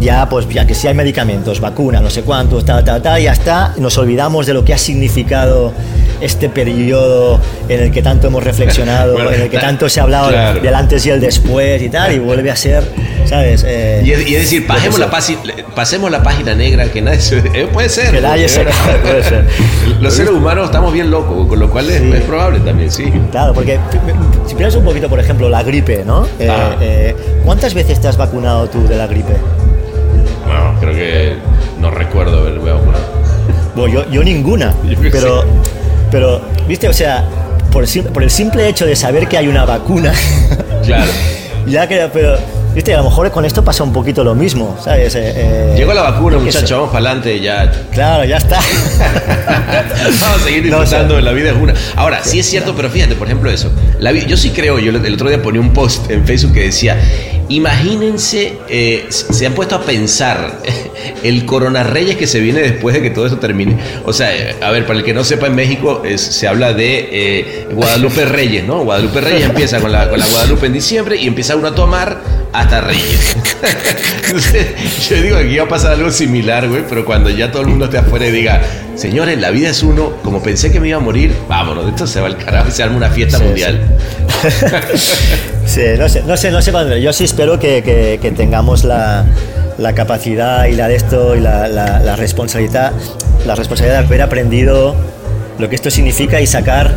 ya, pues ya que si hay medicamentos, vacuna, no sé cuántos, tal, tal, tal, ya está, nos olvidamos de lo que ha significado este periodo en el que tanto hemos reflexionado, Bueno, en el que ta- tanto se ha hablado claro. del antes y el después y tal, y vuelve a ser, ¿sabes? Eh, Y es, y es decir, pasemos la, pasemos la página negra, que nadie se... eh, puede ser. Que nadie se- puede ser. Los seres humanos estamos bien locos, con lo cual es, Sí. es probable también, sí. Claro, porque si piensas un poquito, por ejemplo, la gripe, ¿no? Eh, Ah. eh, ¿Cuántas veces te has vacunado tú de la gripe? Creo que no recuerdo haberme vacunado. Bueno, yo, yo ninguna, pero, pero, viste, o sea, por, por el simple hecho de saber que hay una vacuna, Claro. ya que, pero, viste, a lo mejor con esto pasa un poquito lo mismo, ¿sabes? Eh, eh, Llegó la vacuna, muchachos, vamos para adelante ya. Claro, ya está. Vamos a seguir No, disfrutando o sea, de la vida es una. Ahora, sí es cierto, pero fíjate, por ejemplo, eso. La yo sí creo, yo el otro día ponía un post en Facebook que decía, imagínense, eh, se han puesto a pensar el Corona Reyes que se viene después de que todo esto termine. O sea, eh, a ver, para el que no sepa, en México es- se habla de Guadalupe Reyes, ¿no? Guadalupe Reyes empieza con la, con la Guadalupe en diciembre y empieza uno a tomar hasta Reyes. Yo digo que va a pasar algo similar, güey, pero cuando ya todo el mundo esté afuera y diga, señores, la vida es uno, como pensé que me iba a morir, vámonos, de esto se va al carajo y se arma una fiesta Sí, mundial. Sí, no sé, no sé, no sé dónde. Yo sí espero que, que- que tengamos la, la capacidad y la de esto y la, la- la responsabilidad, la responsabilidad de haber aprendido lo que esto significa y sacar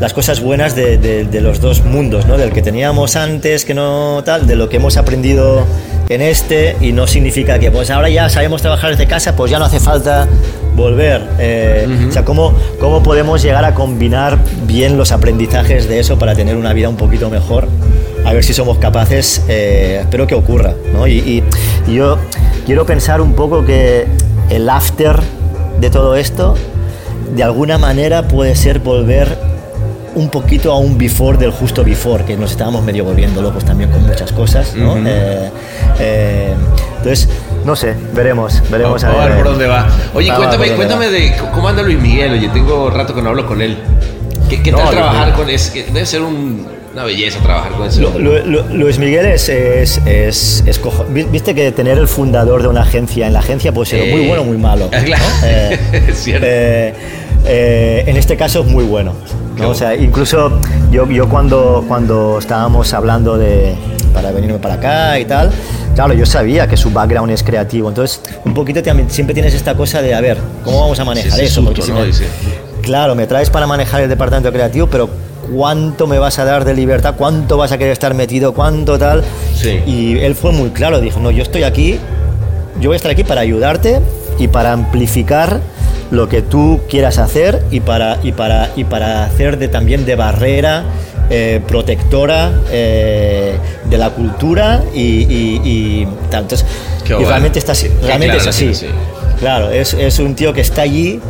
las cosas buenas de, de- de los dos mundos, ¿no? Del que teníamos antes, que no tal, de lo que hemos aprendido en este y no significa que pues ahora ya sabemos trabajar desde casa, pues ya no hace falta volver. Eh, O sea, ¿cómo, ¿cómo podemos llegar a combinar bien los aprendizajes de eso para tener una vida un poquito mejor? A ver si somos capaces, eh, espero que ocurra. ¿no? Y, y- y yo quiero pensar un poco que el after de todo esto, de alguna manera puede ser volver un poquito a un before del justo before, que nos estábamos medio volviendo locos también con muchas cosas, ¿no? Eh, eh, entonces, no sé, veremos, veremos a, ver, por dónde va. Oye, cuéntame, cuéntame de cómo anda Luis Miguel. Oye, tengo rato que no hablo con él. ¿Qué, tal trabajar con él? Debe ser una belleza trabajar con ese Luis Miguel es, es, es, Viste que tener el fundador de una agencia en la agencia puede ser muy bueno o muy malo. Claro. Eh, es cierto. Eh, en este caso es muy bueno. O sea, incluso yo, yo cuando, cuando estábamos hablando de para venirme para acá y tal, claro, yo sabía que su background es creativo, entonces un poquito siempre tienes esta cosa de, a ver, ¿cómo vamos a manejar eso? Porque claro, me traes para manejar el departamento creativo, pero ¿cuánto me vas a dar de libertad? ¿Cuánto vas a querer estar metido? ¿Cuánto tal? Y él fue muy claro, dijo, no, yo estoy aquí, yo voy a estar aquí para ayudarte y para amplificar lo que tú quieras hacer y para, y para, y para hacer de, también de barrera eh, protectora eh, de la cultura y, y, Entonces, realmente, está, realmente es así. Claro, es, es, un tío que está allí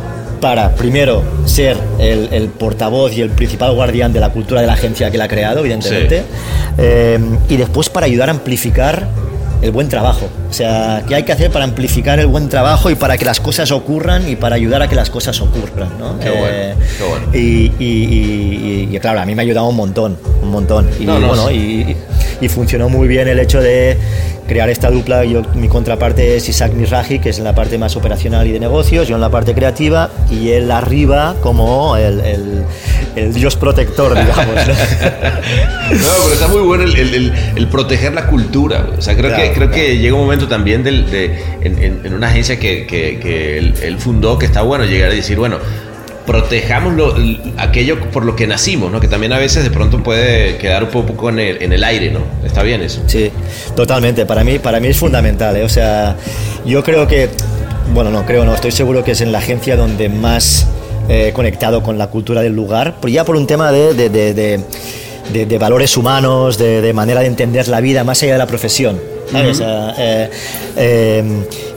para, primero, ser el, el, portavoz y el principal guardián de la cultura de la agencia que la ha creado, evidentemente, eh, y después para ayudar a amplificar el buen trabajo. O sea, ¿qué hay que hacer para amplificar el buen trabajo y para que las cosas ocurran y para ayudar a que las cosas ocurran? ¿no? Qué bueno, eh, qué bueno. Y, y, claro, a mí me ha ayudado un montón, un montón. Y, bueno, y, funcionó muy bien el hecho de crear esta dupla. Yo, mi contraparte es Isaac Miraji, que es en la parte más operacional y de negocios, yo en la parte creativa, y él arriba como el, el, dios protector, digamos. ¿no? pero está muy bueno el, el, proteger la cultura. O sea, creo, que, creo que llega un momento también del, de, en, en, una agencia que, que, que él fundó que está bueno llegar a decir, bueno, protejamos aquello por lo que nacimos, ¿no? Que también a veces de pronto puede quedar un poco en el, en el aire, ¿no? Está bien eso. Sí, totalmente. Para mí, para mí es fundamental, ¿eh? O sea, yo creo que, bueno, no creo, no, estoy seguro que es en la agencia donde más eh, conectado con la cultura del lugar, ya por un tema de, de, de, de valores humanos, de, manera de entender la vida más allá de la profesión. Eh,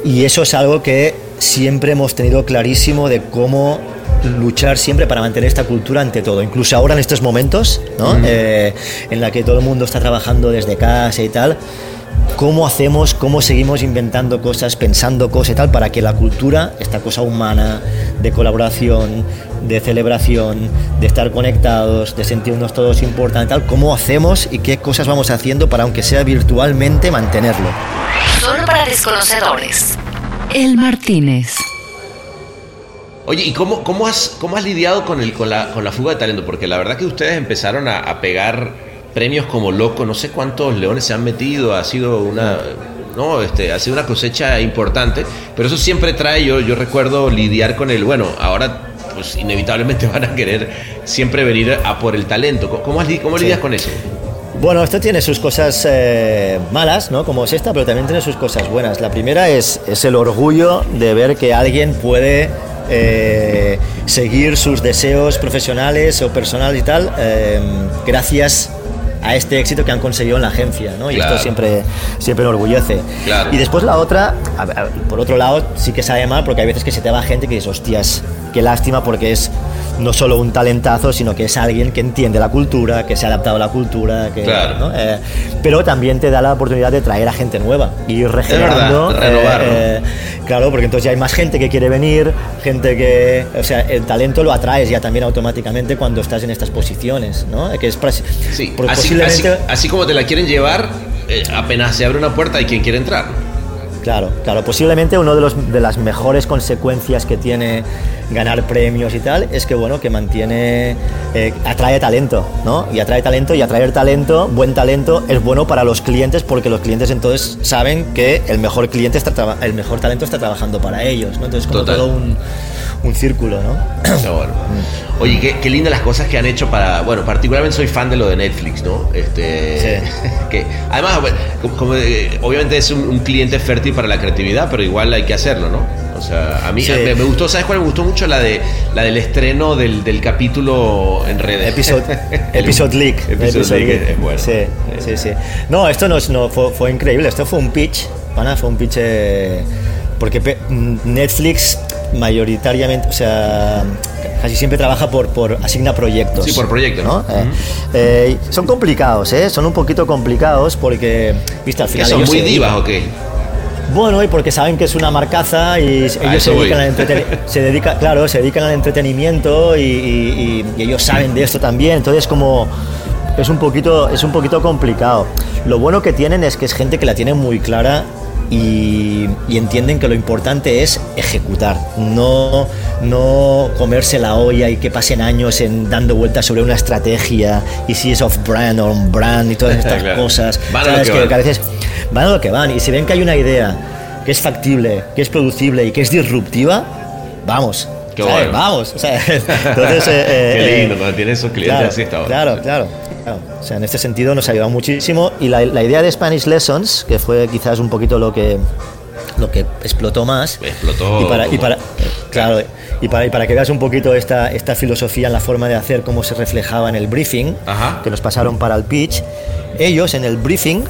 y eso es algo que siempre hemos tenido clarísimo de cómo luchar siempre para mantener esta cultura ante todo, incluso ahora en estos momentos, ¿no? Eh, en la que todo el mundo está trabajando desde casa y tal. ¿Cómo hacemos, cómo seguimos inventando cosas, pensando cosas y tal, para que la cultura, esta cosa humana, de colaboración, de celebración, de estar conectados, de sentirnos todos importantes, tal, cómo hacemos y qué cosas vamos haciendo para, aunque sea virtualmente, mantenerlo? Solo para desconocedores. El Martínez. Oye, ¿y cómo, cómo, has, cómo has lidiado con, el, con, la, con la fuga de talento? Porque la verdad que ustedes empezaron a, pegar premios como loco, no sé cuántos leones se han metido, ha sido una... No, este, ha sido una cosecha importante, pero eso siempre trae, yo, yo recuerdo lidiar con el, bueno, ahora pues inevitablemente van a querer siempre venir a por el talento. ¿Cómo, cómo lidias con eso? Bueno, esto tiene sus cosas eh, malas, ¿no? Como es esta, pero también tiene sus cosas buenas. La primera es, es el orgullo de ver que alguien puede eh, seguir sus deseos profesionales o personales y tal, eh, gracias a este éxito que han conseguido en la agencia, ¿no? Y esto siempre, siempre me orgullece. Y después la otra, por otro lado, sí que sabe mal porque hay veces que se te va gente que dices, hostias, qué lástima porque es no solo un talentazo, sino que es alguien que entiende la cultura, que se ha adaptado a la cultura, que, eh, pero también te da la oportunidad de traer a gente nueva y ir regenerando. Eh, claro, porque entonces ya hay más gente que quiere venir, gente que, o sea, el talento lo atraes ya también automáticamente cuando estás en estas posiciones, ¿no? Que es sí, así, así, como te la quieren llevar, eh, apenas se abre una puerta hay quien quiere entrar. Claro, claro. Posiblemente una de, los, de las mejores consecuencias que tiene ganar premios y tal es que, bueno, que mantiene, eh, atrae talento, ¿no? Y atrae talento y atraer talento, buen talento, es bueno para los clientes porque los clientes entonces saben que el mejor cliente está, el mejor talento está trabajando para ellos, ¿no? Entonces como todo un un círculo, ¿no? bueno. Oye, qué, qué lindas las cosas que han hecho para. Bueno, particularmente soy fan de lo de Netflix, ¿no? Este, que además, como, eh, obviamente es un, cliente fértil para la creatividad, pero igual hay que hacerlo, ¿no? O sea, a mí me, gustó, ¿sabes cuál me gustó mucho? La de la del estreno del, del capítulo en redes. Episode, episode Leak. Episode, Leak, es bueno. Sí, sí, sí. No, esto no, no fue, fue, increíble. Esto fue un pitch, pana, fue un pitch. Eh, porque Netflix mayoritariamente, o sea, casi siempre trabaja por, por asigna proyectos. Sí, por proyectos. ¿no? Eh, eh, son complicados, ¿eh? Son un poquito complicados porque, viste, al final... ¿Que son muy divas o qué? Bueno, y porque saben que es una marcaza y ellos se dedican, al se dedica, claro, se dedican al entretenimiento y, ellos saben de esto también. Entonces, como es un poquito, es un poquito complicado. Lo bueno que tienen es que es gente que la tiene muy clara y, entienden que lo importante es ejecutar, no, no comerse la olla y que pasen años en dando vueltas sobre una estrategia y si es off-brand o on-brand y todas estas cosas. Van a, lo que, a veces van a lo que van y si ven que hay una idea que es factible, que es producible y que es disruptiva, vamos. Vamos. entonces, eh, Qué lindo, eh, cuando tienes esos clientes así está Claro, claro. O sea, en este sentido nos ha ayudado muchísimo y la, idea de Spanish Lessons, que fue quizás un poquito lo que lo que explotó más. Explotó. Y para, y para, claro, y para, y para que veas un poquito esta, esta filosofía en la forma de hacer, cómo se reflejaba en el briefing, que nos pasaron para el pitch, ellos en el briefing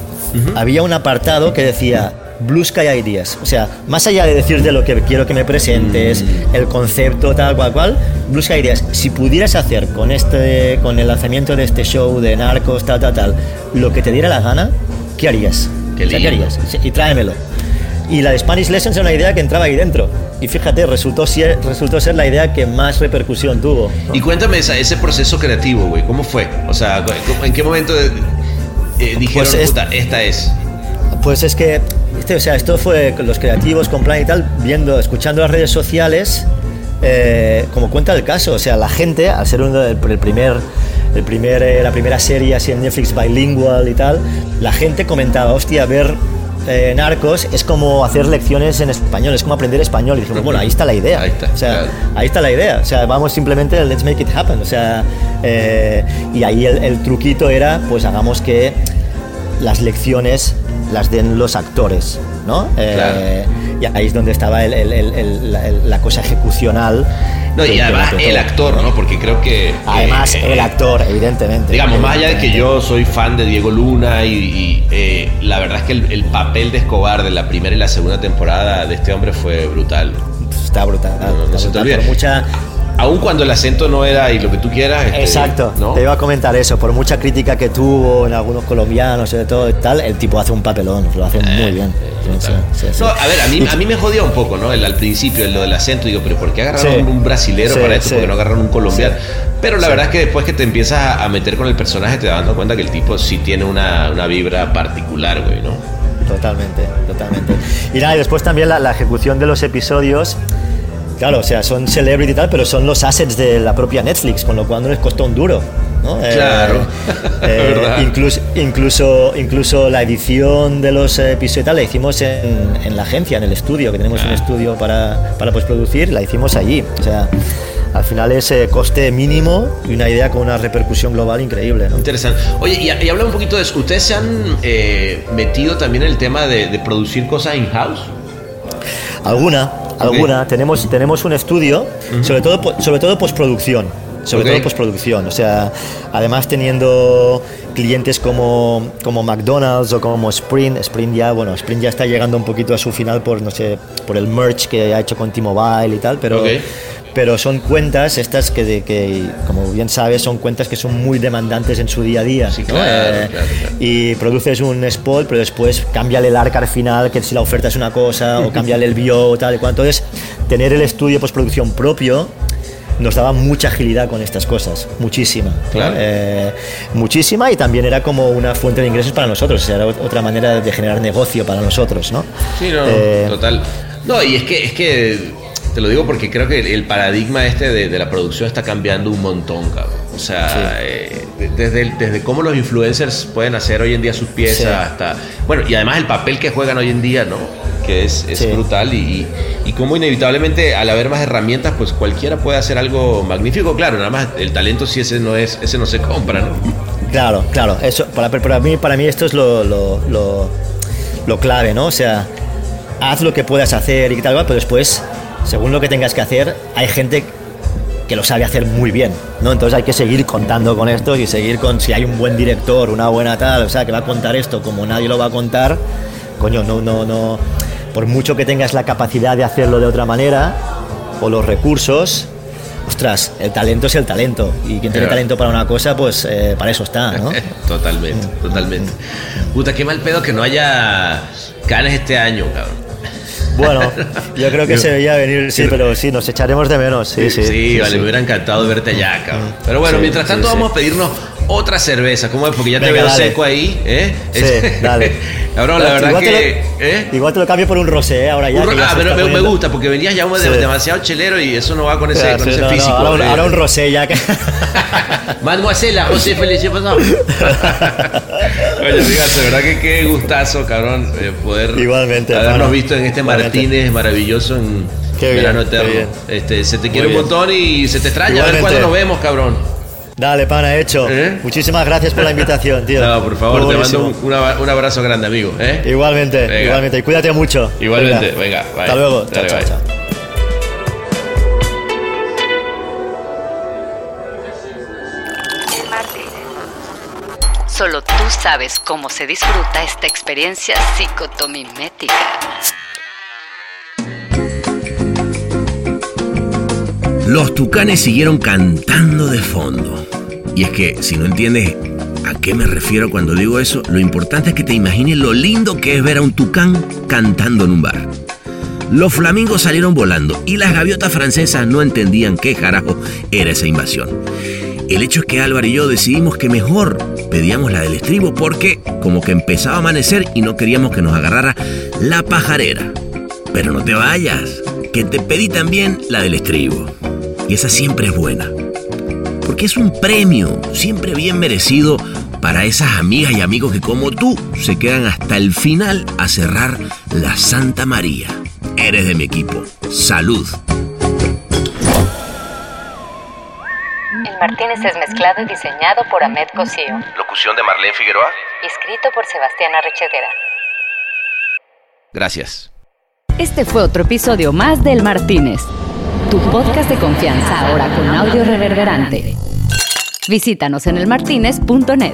había un apartado que decía Blue Sky Ideas. O sea, más allá de decirte lo que quiero que me presentes, mm. el concepto, tal cual cual, Blue Sky Ideas, si pudieras hacer con, este, con el lanzamiento de este show de narcos, tal, tal, tal, lo que te diera la gana, ¿qué harías? Qué, ¿qué harías? Y tráemelo. Y la de Spanish Lessons era una idea que entraba ahí dentro. Y fíjate, resultó ser, resultó ser la idea que más repercusión tuvo. Y cuéntame ese proceso creativo, güey. ¿Cómo fue? O sea, ¿en qué momento eh, dijeron, pues esta es? Pues es que, este, o sea, esto fue con los creativos, con plan y tal, viendo, escuchando las redes sociales, eh, como cuenta el caso. O sea, la gente, al ser uno del, el primer, el primer, eh, la primera serie así en Netflix bilingual y tal, la gente comentaba, hostia, ver eh, Narcos es como hacer lecciones en español, es como aprender español. Y dijimos, bueno, ahí está la idea. Ahí está, o sea, ahí está la idea. O sea, vamos simplemente, let's make it happen. O sea, y ahí el, el truquito era, pues hagamos que las lecciones las den los actores, ¿no? Eh, y ahí es donde estaba la, cosa ejecucional. No, y además el actor, ¿no? Porque creo que... Además eh, el actor, evidentemente. Digamos, más allá de que yo soy fan de Diego Luna y, eh, la verdad es que el, papel de Escobar de la primera y la segunda temporada de este hombre fue brutal. Está brutal. No, se te mucha, Aún cuando el acento no era y lo que tú quieras. Este, Exacto, te iba a comentar eso. Por mucha crítica que tuvo en algunos colombianos, sobre todo y tal, el tipo hace un papelón, lo hace muy eh, bien. a ver, a mí, a mí me jodía un poco, ¿no? El, al principio, lo del acento, digo, pero ¿por qué agarraron un brasilero para esto? ¿Por qué no agarraron un colombiano? Pero la verdad es que después que te empiezas a meter con el personaje, te das dando cuenta que el tipo sí tiene una, una vibra particular, güey, ¿no? Totalmente, totalmente. Y nada, y después también la, la ejecución de los episodios Claro, o sea, son celebrity y tal, pero son los assets de la propia Netflix, con lo cual no les costó un duro. ¿no? Eh, claro. Eh, incluso, incluso, incluso la edición de los episodios y tal la hicimos en, en, la agencia, en el estudio, que tenemos un ah. estudio para, para postproducir, la hicimos allí. O sea, al final es eh, coste mínimo y una idea con una repercusión global increíble. ¿no? Interesante. Oye, y, y habla un poquito de eso. ¿Ustedes se han metido también en el tema de, de producir cosas in-house? Alguna, alguna. Tenemos, tenemos un estudio, sobre, todo, sobre todo postproducción. Sobre todo postproducción. O sea, además teniendo clientes como, como McDonald's o como Sprint. Sprint ya, bueno, Sprint ya está llegando un poquito a su final por, no sé, por el merch que ha hecho con T-Mobile y tal, pero pero son cuentas estas que, de, que, como bien sabes, son cuentas que son muy demandantes en su día a día. Eh, y produces un spot, pero después cámbiale el arca al final, que si la oferta es una cosa, o cámbiale el bio, tal y cual. Entonces, tener el estudio de postproducción propio nos daba mucha agilidad con estas cosas, muchísima. Eh, muchísima y también era como una fuente de ingresos para nosotros, era otra manera de generar negocio para nosotros, ¿no? Sí, no, eh, total. No, y es que, es que te lo digo porque creo que el paradigma este de, la producción está cambiando un montón, cabrón. O sea, eh, desde, desde cómo los influencers pueden hacer hoy en día sus piezas hasta... Bueno, y además el papel que juegan hoy en día, ¿no? Que es, es brutal y, y, cómo inevitablemente al haber más herramientas, pues cualquiera puede hacer algo magnífico. Claro, nada más el talento sí ese no es, ese no se compra, ¿no? Claro, claro. Eso, para, para, mí, para mí esto es lo, lo, lo, lo clave, ¿no? O sea, haz lo que puedas hacer y tal, pero después según lo que tengas que hacer, hay gente que lo sabe hacer muy bien, ¿no? Entonces hay que seguir contando con esto y seguir con si hay un buen director, una buena tal, o sea, que va a contar esto como nadie lo va a contar, coño, no, no, no, por mucho que tengas la capacidad de hacerlo de otra manera o los recursos, ostras, el talento es el talento. Y quien tiene talento para una cosa, pues eh, para eso está, ¿no? totalmente, totalmente. Puta, qué mal pedo que no haya canes este año, cabrón. Bueno, yo creo que se veía venir, sí, pero sí, nos echaremos de menos. Sí, sí. Sí, vale, me hubiera encantado verte allá, cabrón. Pero bueno, mientras tanto vamos a pedirnos otra cerveza. ¿Cómo es? Porque ya te veo seco ahí, ¿eh? Sí, dale. Cabrón, la verdad que. ¿eh? Igual te lo cambio por un rosé, ¿eh? ahora ya. ah, pero me, gusta, porque venías ya demasiado chelero y eso no va con ese, con ese físico. ahora, un, rosé ya. Que... Mademoiselle, José Feliz, ¿qué pasó? Oye, verdad que qué gustazo, cabrón, eh, poder Igualmente, habernos visto en este Martínez maravilloso en Verano Eterno. Este, se te quiere un montón y se te extraña. A ver cuándo nos vemos, cabrón. Dale, pana, hecho. ¿Eh? Muchísimas gracias por la invitación, tío. No, por favor, te mando un, un, abrazo grande, amigo. ¿eh? Igualmente, igualmente. Y cuídate mucho. Igualmente, venga. Hasta luego. chao, chao, chao. Solo tú sabes cómo se disfruta esta experiencia psicotomimética. Los tucanes siguieron cantando de fondo. Y es que, si no entiendes a qué me refiero cuando digo eso, lo importante es que te imagines lo lindo que es ver a un tucán cantando en un bar. Los flamingos salieron volando y las gaviotas francesas no entendían qué carajo era esa invasión. El hecho es que Álvaro y yo decidimos que mejor pedíamos la del estribo porque como que empezaba a amanecer y no queríamos que nos agarrara la pajarera. Pero no te vayas, que te pedí también la del estribo. Y esa siempre es buena porque es un premio siempre bien merecido para esas amigas y amigos que como tú se quedan hasta el final a cerrar la Santa María. Eres de mi equipo. Salud. El Martínez es mezclado y diseñado por Ahmed Cosío. Locución de Marlene Figueroa. Escrito por Sebastián Arrechedera. Gracias. Este fue otro episodio más del Martínez tu podcast de confianza ahora con audio reverberante. Visítanos en elmartinez.net.